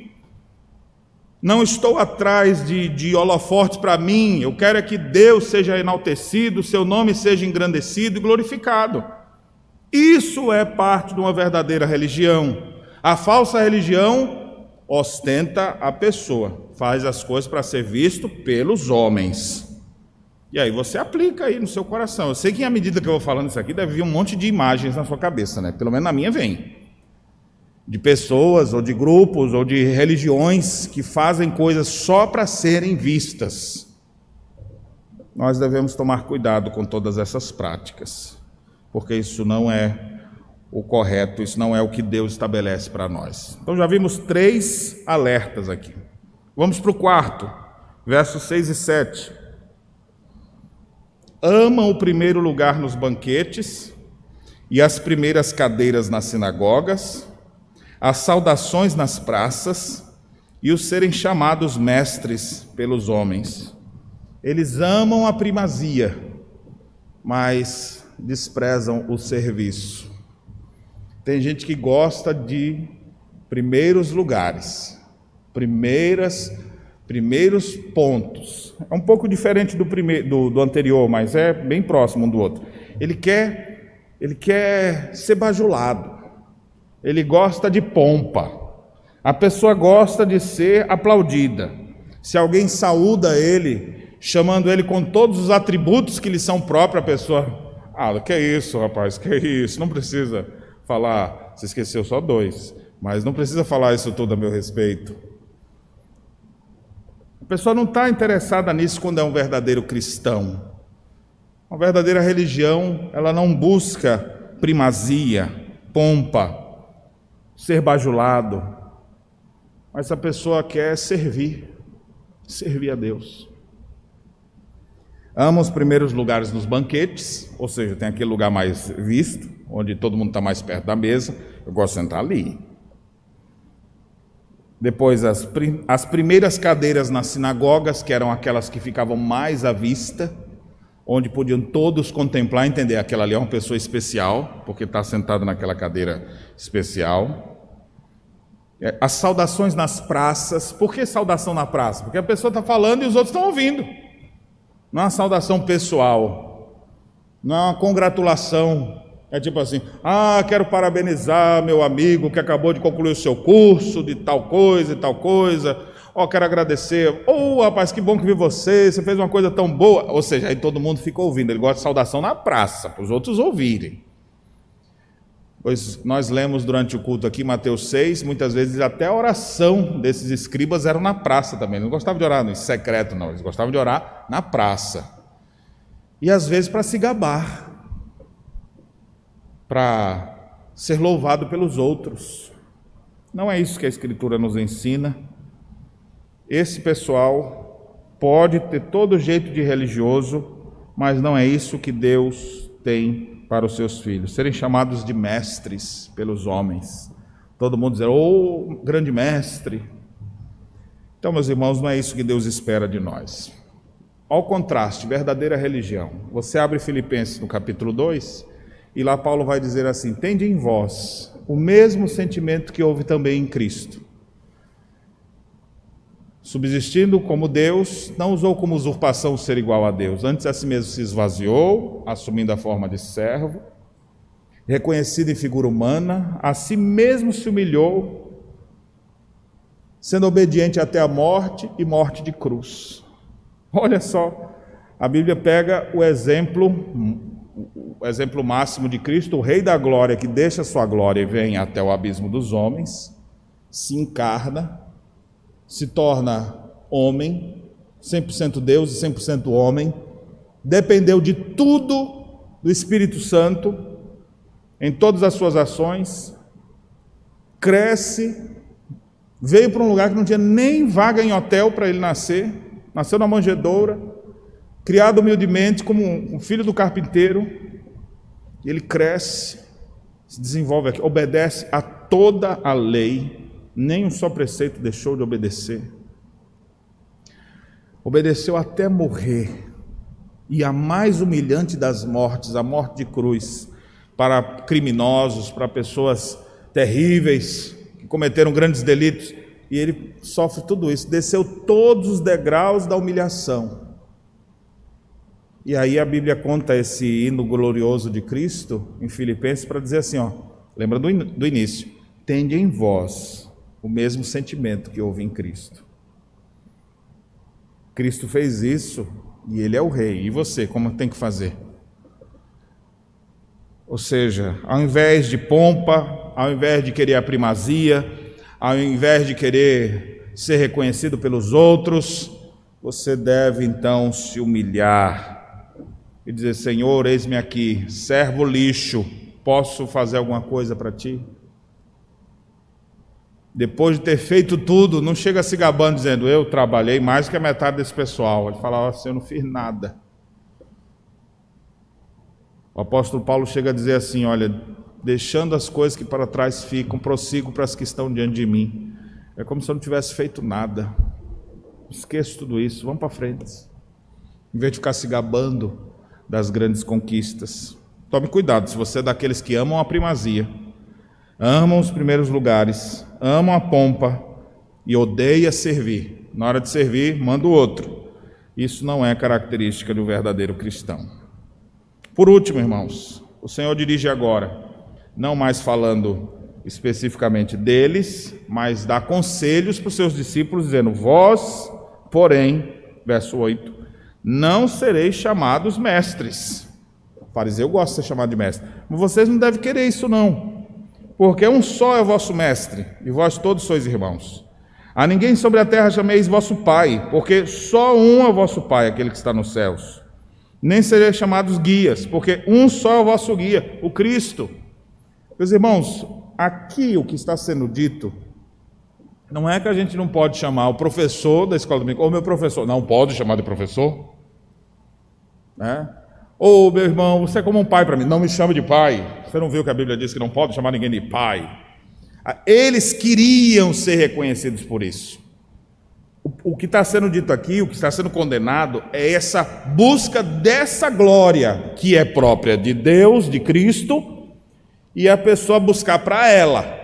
Não estou atrás de, de holofortes para mim, eu quero é que Deus seja enaltecido, seu nome seja engrandecido e glorificado. Isso é parte de uma verdadeira religião. A falsa religião ostenta a pessoa, faz as coisas para ser visto pelos homens. E aí você aplica aí no seu coração. Eu sei que à medida que eu vou falando isso aqui, deve vir um monte de imagens na sua cabeça, né? Pelo menos na minha vem. De pessoas, ou de grupos, ou de religiões que fazem coisas só para serem vistas. Nós devemos tomar cuidado com todas essas práticas, porque isso não é o correto, isso não é o que Deus estabelece para nós. Então já vimos três alertas aqui. Vamos para o quarto, versos 6 e 7. Amam o primeiro lugar nos banquetes e as primeiras cadeiras nas sinagogas, as saudações nas praças e os serem chamados mestres pelos homens. Eles amam a primazia, mas desprezam o serviço. Tem gente que gosta de primeiros lugares, primeiras, primeiros pontos. É um pouco diferente do, primeiro, do, do anterior, mas é bem próximo um do outro. Ele quer, ele quer ser bajulado. Ele gosta de pompa. A pessoa gosta de ser aplaudida. Se alguém saúda ele, chamando ele com todos os atributos que lhe são próprios, a pessoa, ah, que é isso, rapaz, que é isso, não precisa falar, você esqueceu só dois, mas não precisa falar isso tudo a meu respeito. Pessoa não está interessada nisso quando é um verdadeiro cristão. Uma verdadeira religião, ela não busca primazia, pompa, ser bajulado, mas a pessoa quer servir, servir a Deus. Ama os primeiros lugares nos banquetes, ou seja, tem aquele lugar mais visto, onde todo mundo está mais perto da mesa. Eu gosto de sentar ali. Depois, as, as primeiras cadeiras nas sinagogas, que eram aquelas que ficavam mais à vista, onde podiam todos contemplar, entender, aquela ali é uma pessoa especial, porque está sentado naquela cadeira especial. É, as saudações nas praças, por que saudação na praça? Porque a pessoa está falando e os outros estão ouvindo. Não é uma saudação pessoal, não é uma congratulação. É tipo assim: ah, quero parabenizar meu amigo que acabou de concluir o seu curso de tal coisa e tal coisa. Ó, oh, quero agradecer. Ô, oh, rapaz, que bom que vi você, você fez uma coisa tão boa. Ou seja, aí todo mundo ficou ouvindo. Ele gosta de saudação na praça, para os outros ouvirem. Pois nós lemos durante o culto aqui Mateus 6, muitas vezes até a oração desses escribas era na praça também. Eles não gostavam de orar no secreto, não. Eles gostavam de orar na praça. E às vezes para se gabar, para ser louvado pelos outros. Não é isso que a Escritura nos ensina. Esse pessoal pode ter todo jeito de religioso, mas não é isso que Deus tem para os seus filhos, serem chamados de mestres pelos homens. Todo mundo dizer, oh, grande mestre. Então, meus irmãos, não é isso que Deus espera de nós. Ao contraste, verdadeira religião. Você abre Filipenses no capítulo 2, e lá Paulo vai dizer assim: Tende em vós o mesmo sentimento que houve também em Cristo subsistindo como Deus, não usou como usurpação ser igual a Deus, antes a si mesmo se esvaziou, assumindo a forma de servo, reconhecido em figura humana, a si mesmo se humilhou, sendo obediente até a morte e morte de cruz. Olha só, a Bíblia pega o exemplo, o exemplo máximo de Cristo, o Rei da Glória, que deixa sua glória e vem até o abismo dos homens, se encarna, se torna homem, 100% Deus e 100% homem, dependeu de tudo do Espírito Santo em todas as suas ações, cresce, veio para um lugar que não tinha nem vaga em hotel para ele nascer, nasceu na manjedoura, criado humildemente como um filho do carpinteiro, e ele cresce, se desenvolve aqui, obedece a toda a lei nem um só preceito deixou de obedecer. Obedeceu até morrer. E a mais humilhante das mortes, a morte de cruz, para criminosos, para pessoas terríveis, que cometeram grandes delitos, e ele sofre tudo isso, desceu todos os degraus da humilhação. E aí a Bíblia conta esse hino glorioso de Cristo em Filipenses para dizer assim, ó, lembra do, do início, tende em vós o mesmo sentimento que houve em Cristo. Cristo fez isso e ele é o rei. E você, como tem que fazer? Ou seja, ao invés de pompa, ao invés de querer a primazia, ao invés de querer ser reconhecido pelos outros, você deve então se humilhar e dizer: Senhor, eis-me aqui, servo lixo, posso fazer alguma coisa para ti? depois de ter feito tudo, não chega se gabando dizendo, eu trabalhei mais que a metade desse pessoal. Ele falava assim, eu não fiz nada. O apóstolo Paulo chega a dizer assim: olha, deixando as coisas que para trás ficam, prossigo para as que estão diante de mim. É como se eu não tivesse feito nada. Esqueço tudo isso, vamos para frente. Em vez de ficar se gabando das grandes conquistas. Tome cuidado, se você é daqueles que amam a primazia, amam os primeiros lugares, amam a pompa e odeia servir. Na hora de servir, manda o outro. Isso não é característica do verdadeiro cristão. Por último, irmãos, o Senhor dirige agora, não mais falando especificamente deles, mas dá conselhos para os seus discípulos, dizendo: Vós, porém, verso 8, não sereis chamados mestres. O fariseu gosta de ser chamado de mestre, mas vocês não devem querer isso, não porque um só é o vosso mestre, e vós todos sois irmãos. A ninguém sobre a terra chameis vosso Pai, porque só um é vosso Pai, aquele que está nos céus. Nem sereis chamados guias, porque um só é o vosso guia, o Cristo. Meus irmãos, aqui o que está sendo dito não é que a gente não pode chamar o professor da escola dominical, ou meu professor, não pode chamar de professor. Né? Ou meu irmão, você é como um pai para mim, não me chame de pai. Você não viu que a Bíblia diz que não pode chamar ninguém de pai? Ah, eles queriam ser reconhecidos por isso. O, o que está sendo dito aqui, o que está sendo condenado, é essa busca dessa glória que é própria de Deus, de Cristo, e a pessoa buscar para ela.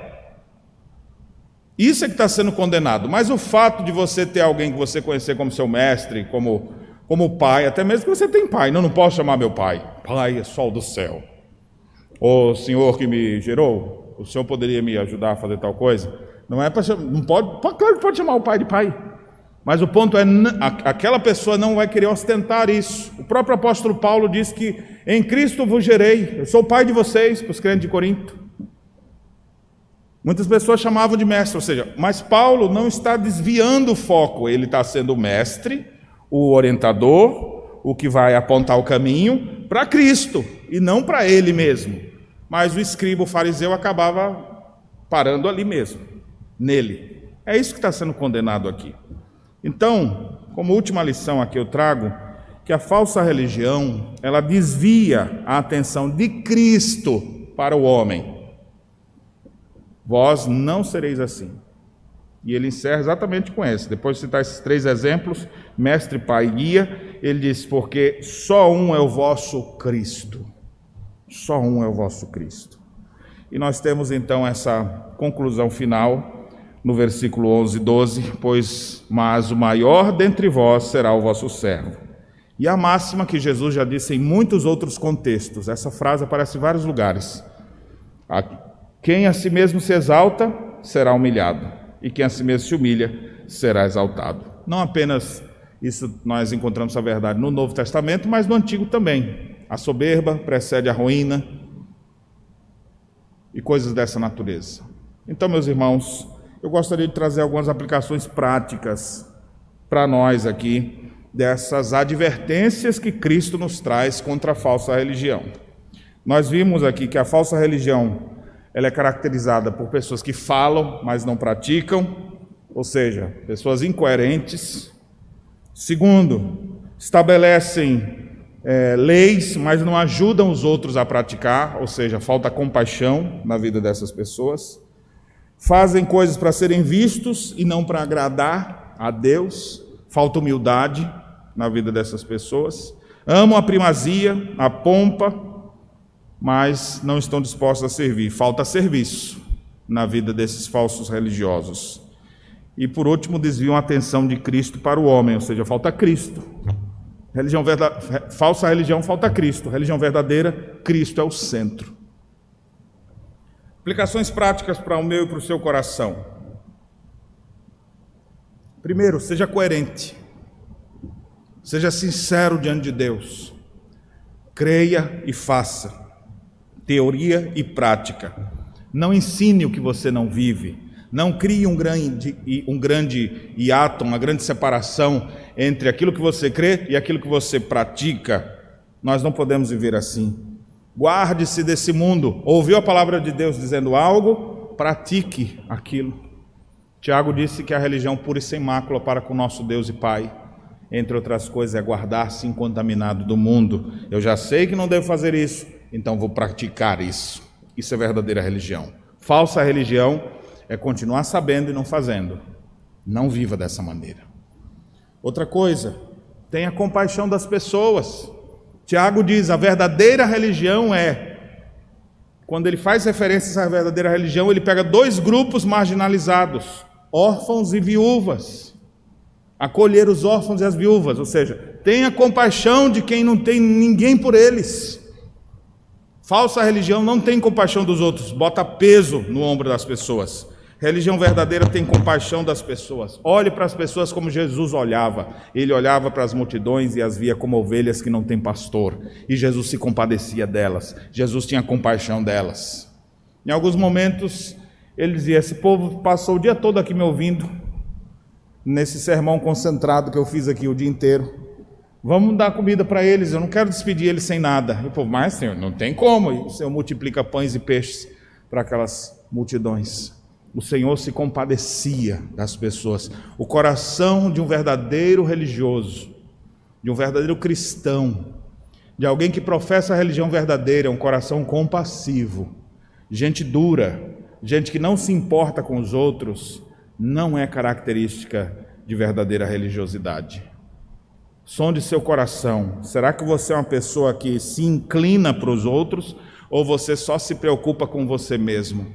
Isso é que está sendo condenado. Mas o fato de você ter alguém que você conhecer como seu mestre, como, como pai, até mesmo que você tem pai, não, não posso chamar meu pai. Pai é sol do céu. O Senhor que me gerou, o Senhor poderia me ajudar a fazer tal coisa? Não é para não pode, claro que pode chamar o pai de pai. Mas o ponto é, aquela pessoa não vai querer ostentar isso. O próprio apóstolo Paulo diz que em Cristo vos gerei, eu sou o pai de vocês, para os crentes de Corinto. Muitas pessoas chamavam de mestre, ou seja, mas Paulo não está desviando o foco, ele está sendo o mestre, o orientador, o que vai apontar o caminho para Cristo e não para ele mesmo. Mas o escriba, o fariseu, acabava parando ali mesmo, nele. É isso que está sendo condenado aqui. Então, como última lição aqui eu trago que a falsa religião, ela desvia a atenção de Cristo para o homem Vós não sereis assim. E ele encerra exatamente com esse. Depois de citar esses três exemplos, mestre, pai e guia, ele diz: Porque só um é o vosso Cristo. Só um é o vosso Cristo. E nós temos então essa conclusão final no versículo 11 e 12: Pois, mas o maior dentre vós será o vosso servo. E a máxima que Jesus já disse em muitos outros contextos, essa frase aparece em vários lugares. Quem a si mesmo se exalta será humilhado, e quem a si mesmo se humilha será exaltado. Não apenas isso nós encontramos a verdade no Novo Testamento, mas no Antigo também. A soberba precede a ruína e coisas dessa natureza. Então, meus irmãos, eu gostaria de trazer algumas aplicações práticas para nós aqui dessas advertências que Cristo nos traz contra a falsa religião. Nós vimos aqui que a falsa religião ela é caracterizada por pessoas que falam, mas não praticam, ou seja, pessoas incoerentes. Segundo, estabelecem é, leis, mas não ajudam os outros a praticar, ou seja, falta compaixão na vida dessas pessoas. Fazem coisas para serem vistos e não para agradar a Deus, falta humildade na vida dessas pessoas. Amam a primazia, a pompa, mas não estão dispostos a servir. Falta serviço na vida desses falsos religiosos. E por último, desviam a atenção de Cristo para o homem, ou seja, falta Cristo. Religião verdade... Falsa religião falta Cristo. Religião verdadeira, Cristo é o centro. Aplicações práticas para o meu e para o seu coração. Primeiro, seja coerente. Seja sincero diante de Deus. Creia e faça teoria e prática. Não ensine o que você não vive. Não crie um grande, um grande hiato, uma grande separação entre aquilo que você crê e aquilo que você pratica. Nós não podemos viver assim. Guarde-se desse mundo. Ouviu a palavra de Deus dizendo algo? Pratique aquilo. Tiago disse que a religião pura e sem mácula para com nosso Deus e Pai, entre outras coisas, é guardar-se incontaminado do mundo. Eu já sei que não devo fazer isso, então vou praticar isso. Isso é verdadeira religião. Falsa religião é continuar sabendo e não fazendo. Não viva dessa maneira. Outra coisa, tenha compaixão das pessoas. Tiago diz: a verdadeira religião é. Quando ele faz referências à verdadeira religião, ele pega dois grupos marginalizados: órfãos e viúvas. Acolher os órfãos e as viúvas, ou seja, tenha compaixão de quem não tem ninguém por eles. Falsa religião não tem compaixão dos outros, bota peso no ombro das pessoas. Religião verdadeira tem compaixão das pessoas. Olhe para as pessoas como Jesus olhava. Ele olhava para as multidões e as via como ovelhas que não têm pastor. E Jesus se compadecia delas. Jesus tinha compaixão delas. Em alguns momentos, ele dizia: Esse povo passou o dia todo aqui me ouvindo, nesse sermão concentrado que eu fiz aqui o dia inteiro. Vamos dar comida para eles, eu não quero despedir eles sem nada. E o povo, mas Senhor, não tem como. E o Senhor multiplica pães e peixes para aquelas multidões. O Senhor se compadecia das pessoas. O coração de um verdadeiro religioso, de um verdadeiro cristão, de alguém que professa a religião verdadeira, é um coração compassivo. Gente dura, gente que não se importa com os outros, não é característica de verdadeira religiosidade. Sonde seu coração. Será que você é uma pessoa que se inclina para os outros ou você só se preocupa com você mesmo?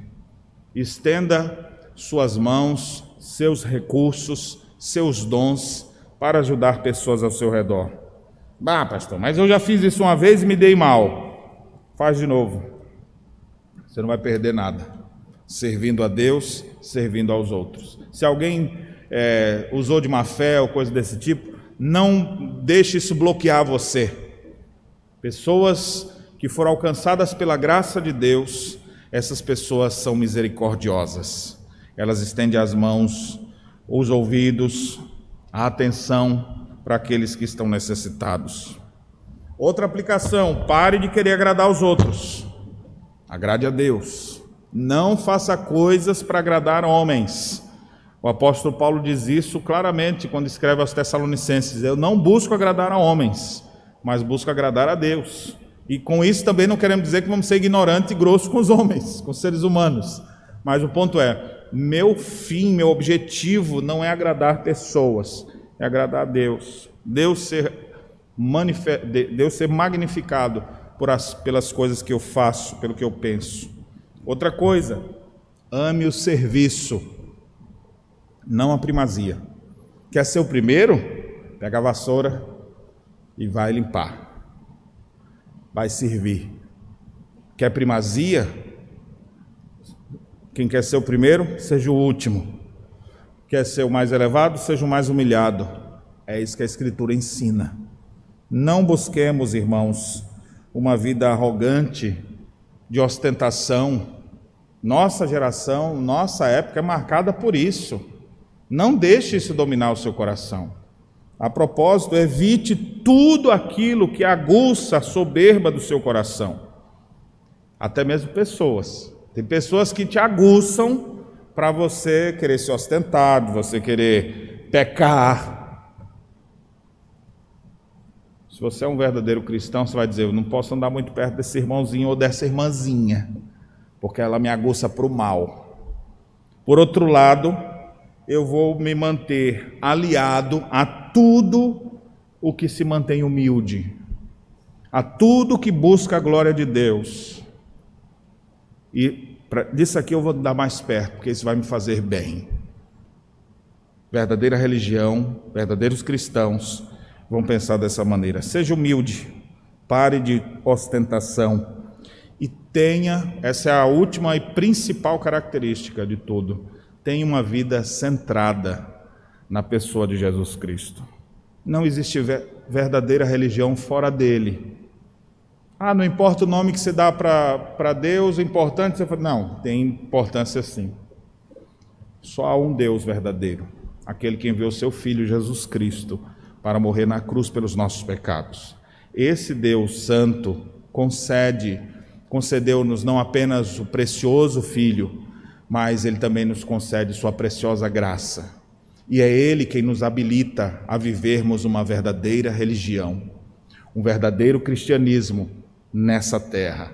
Estenda suas mãos, seus recursos, seus dons para ajudar pessoas ao seu redor. Ah, pastor, mas eu já fiz isso uma vez e me dei mal. Faz de novo. Você não vai perder nada servindo a Deus, servindo aos outros. Se alguém é, usou de má fé ou coisa desse tipo, não deixe isso bloquear você. Pessoas que foram alcançadas pela graça de Deus, essas pessoas são misericordiosas. Elas estendem as mãos, os ouvidos, a atenção para aqueles que estão necessitados. Outra aplicação: pare de querer agradar os outros, agrade a Deus. Não faça coisas para agradar homens. O apóstolo Paulo diz isso claramente quando escreve aos Tessalonicenses: Eu não busco agradar a homens, mas busco agradar a Deus. E com isso também não queremos dizer que vamos ser ignorantes e grossos com os homens, com os seres humanos. Mas o ponto é: meu fim, meu objetivo não é agradar pessoas, é agradar a Deus. Deus ser, Deus ser magnificado as, pelas coisas que eu faço, pelo que eu penso. Outra coisa, ame o serviço, não a primazia. Quer ser o primeiro? Pega a vassoura e vai limpar. Vai servir. Quer primazia? Quem quer ser o primeiro, seja o último. Quer ser o mais elevado, seja o mais humilhado. É isso que a Escritura ensina. Não busquemos, irmãos, uma vida arrogante de ostentação. Nossa geração, nossa época é marcada por isso. Não deixe isso dominar o seu coração. A propósito, evite tudo aquilo que aguça a soberba do seu coração. Até mesmo pessoas. Tem pessoas que te aguçam para você querer se ostentar, você querer pecar. Se você é um verdadeiro cristão, você vai dizer: Eu não posso andar muito perto desse irmãozinho ou dessa irmãzinha porque ela me aguça para o mal. Por outro lado, eu vou me manter aliado a tudo o que se mantém humilde, a tudo que busca a glória de Deus. E pra, disso aqui eu vou dar mais perto, porque isso vai me fazer bem. Verdadeira religião, verdadeiros cristãos vão pensar dessa maneira. Seja humilde, pare de ostentação e tenha, essa é a última e principal característica de tudo, tenha uma vida centrada na pessoa de Jesus Cristo. Não existe verdadeira religião fora dele. Ah, não importa o nome que você dá para Deus, o importante é você fala, não, tem importância sim. Só há um Deus verdadeiro, aquele que enviou seu filho Jesus Cristo para morrer na cruz pelos nossos pecados. Esse Deus santo concede concedeu-nos não apenas o precioso Filho, mas Ele também nos concede Sua preciosa graça. E é Ele quem nos habilita a vivermos uma verdadeira religião, um verdadeiro cristianismo nessa terra.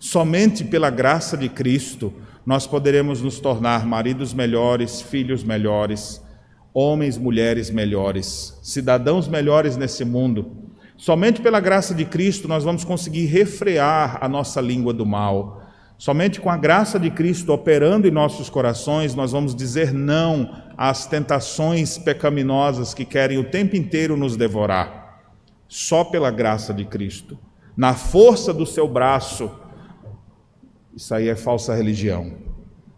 Somente pela graça de Cristo nós poderemos nos tornar maridos melhores, filhos melhores, homens, mulheres melhores, cidadãos melhores nesse mundo Somente pela graça de Cristo nós vamos conseguir refrear a nossa língua do mal. Somente com a graça de Cristo operando em nossos corações, nós vamos dizer não às tentações pecaminosas que querem o tempo inteiro nos devorar. Só pela graça de Cristo, na força do seu braço, isso aí é falsa religião.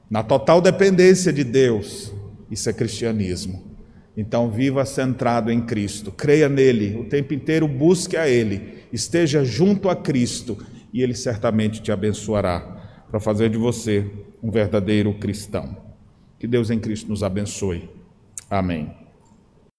Na total dependência de Deus, isso é cristianismo. Então, viva centrado em Cristo, creia nele, o tempo inteiro busque a Ele, esteja junto a Cristo e Ele certamente te abençoará para fazer de você um verdadeiro cristão. Que Deus em Cristo nos abençoe. Amém.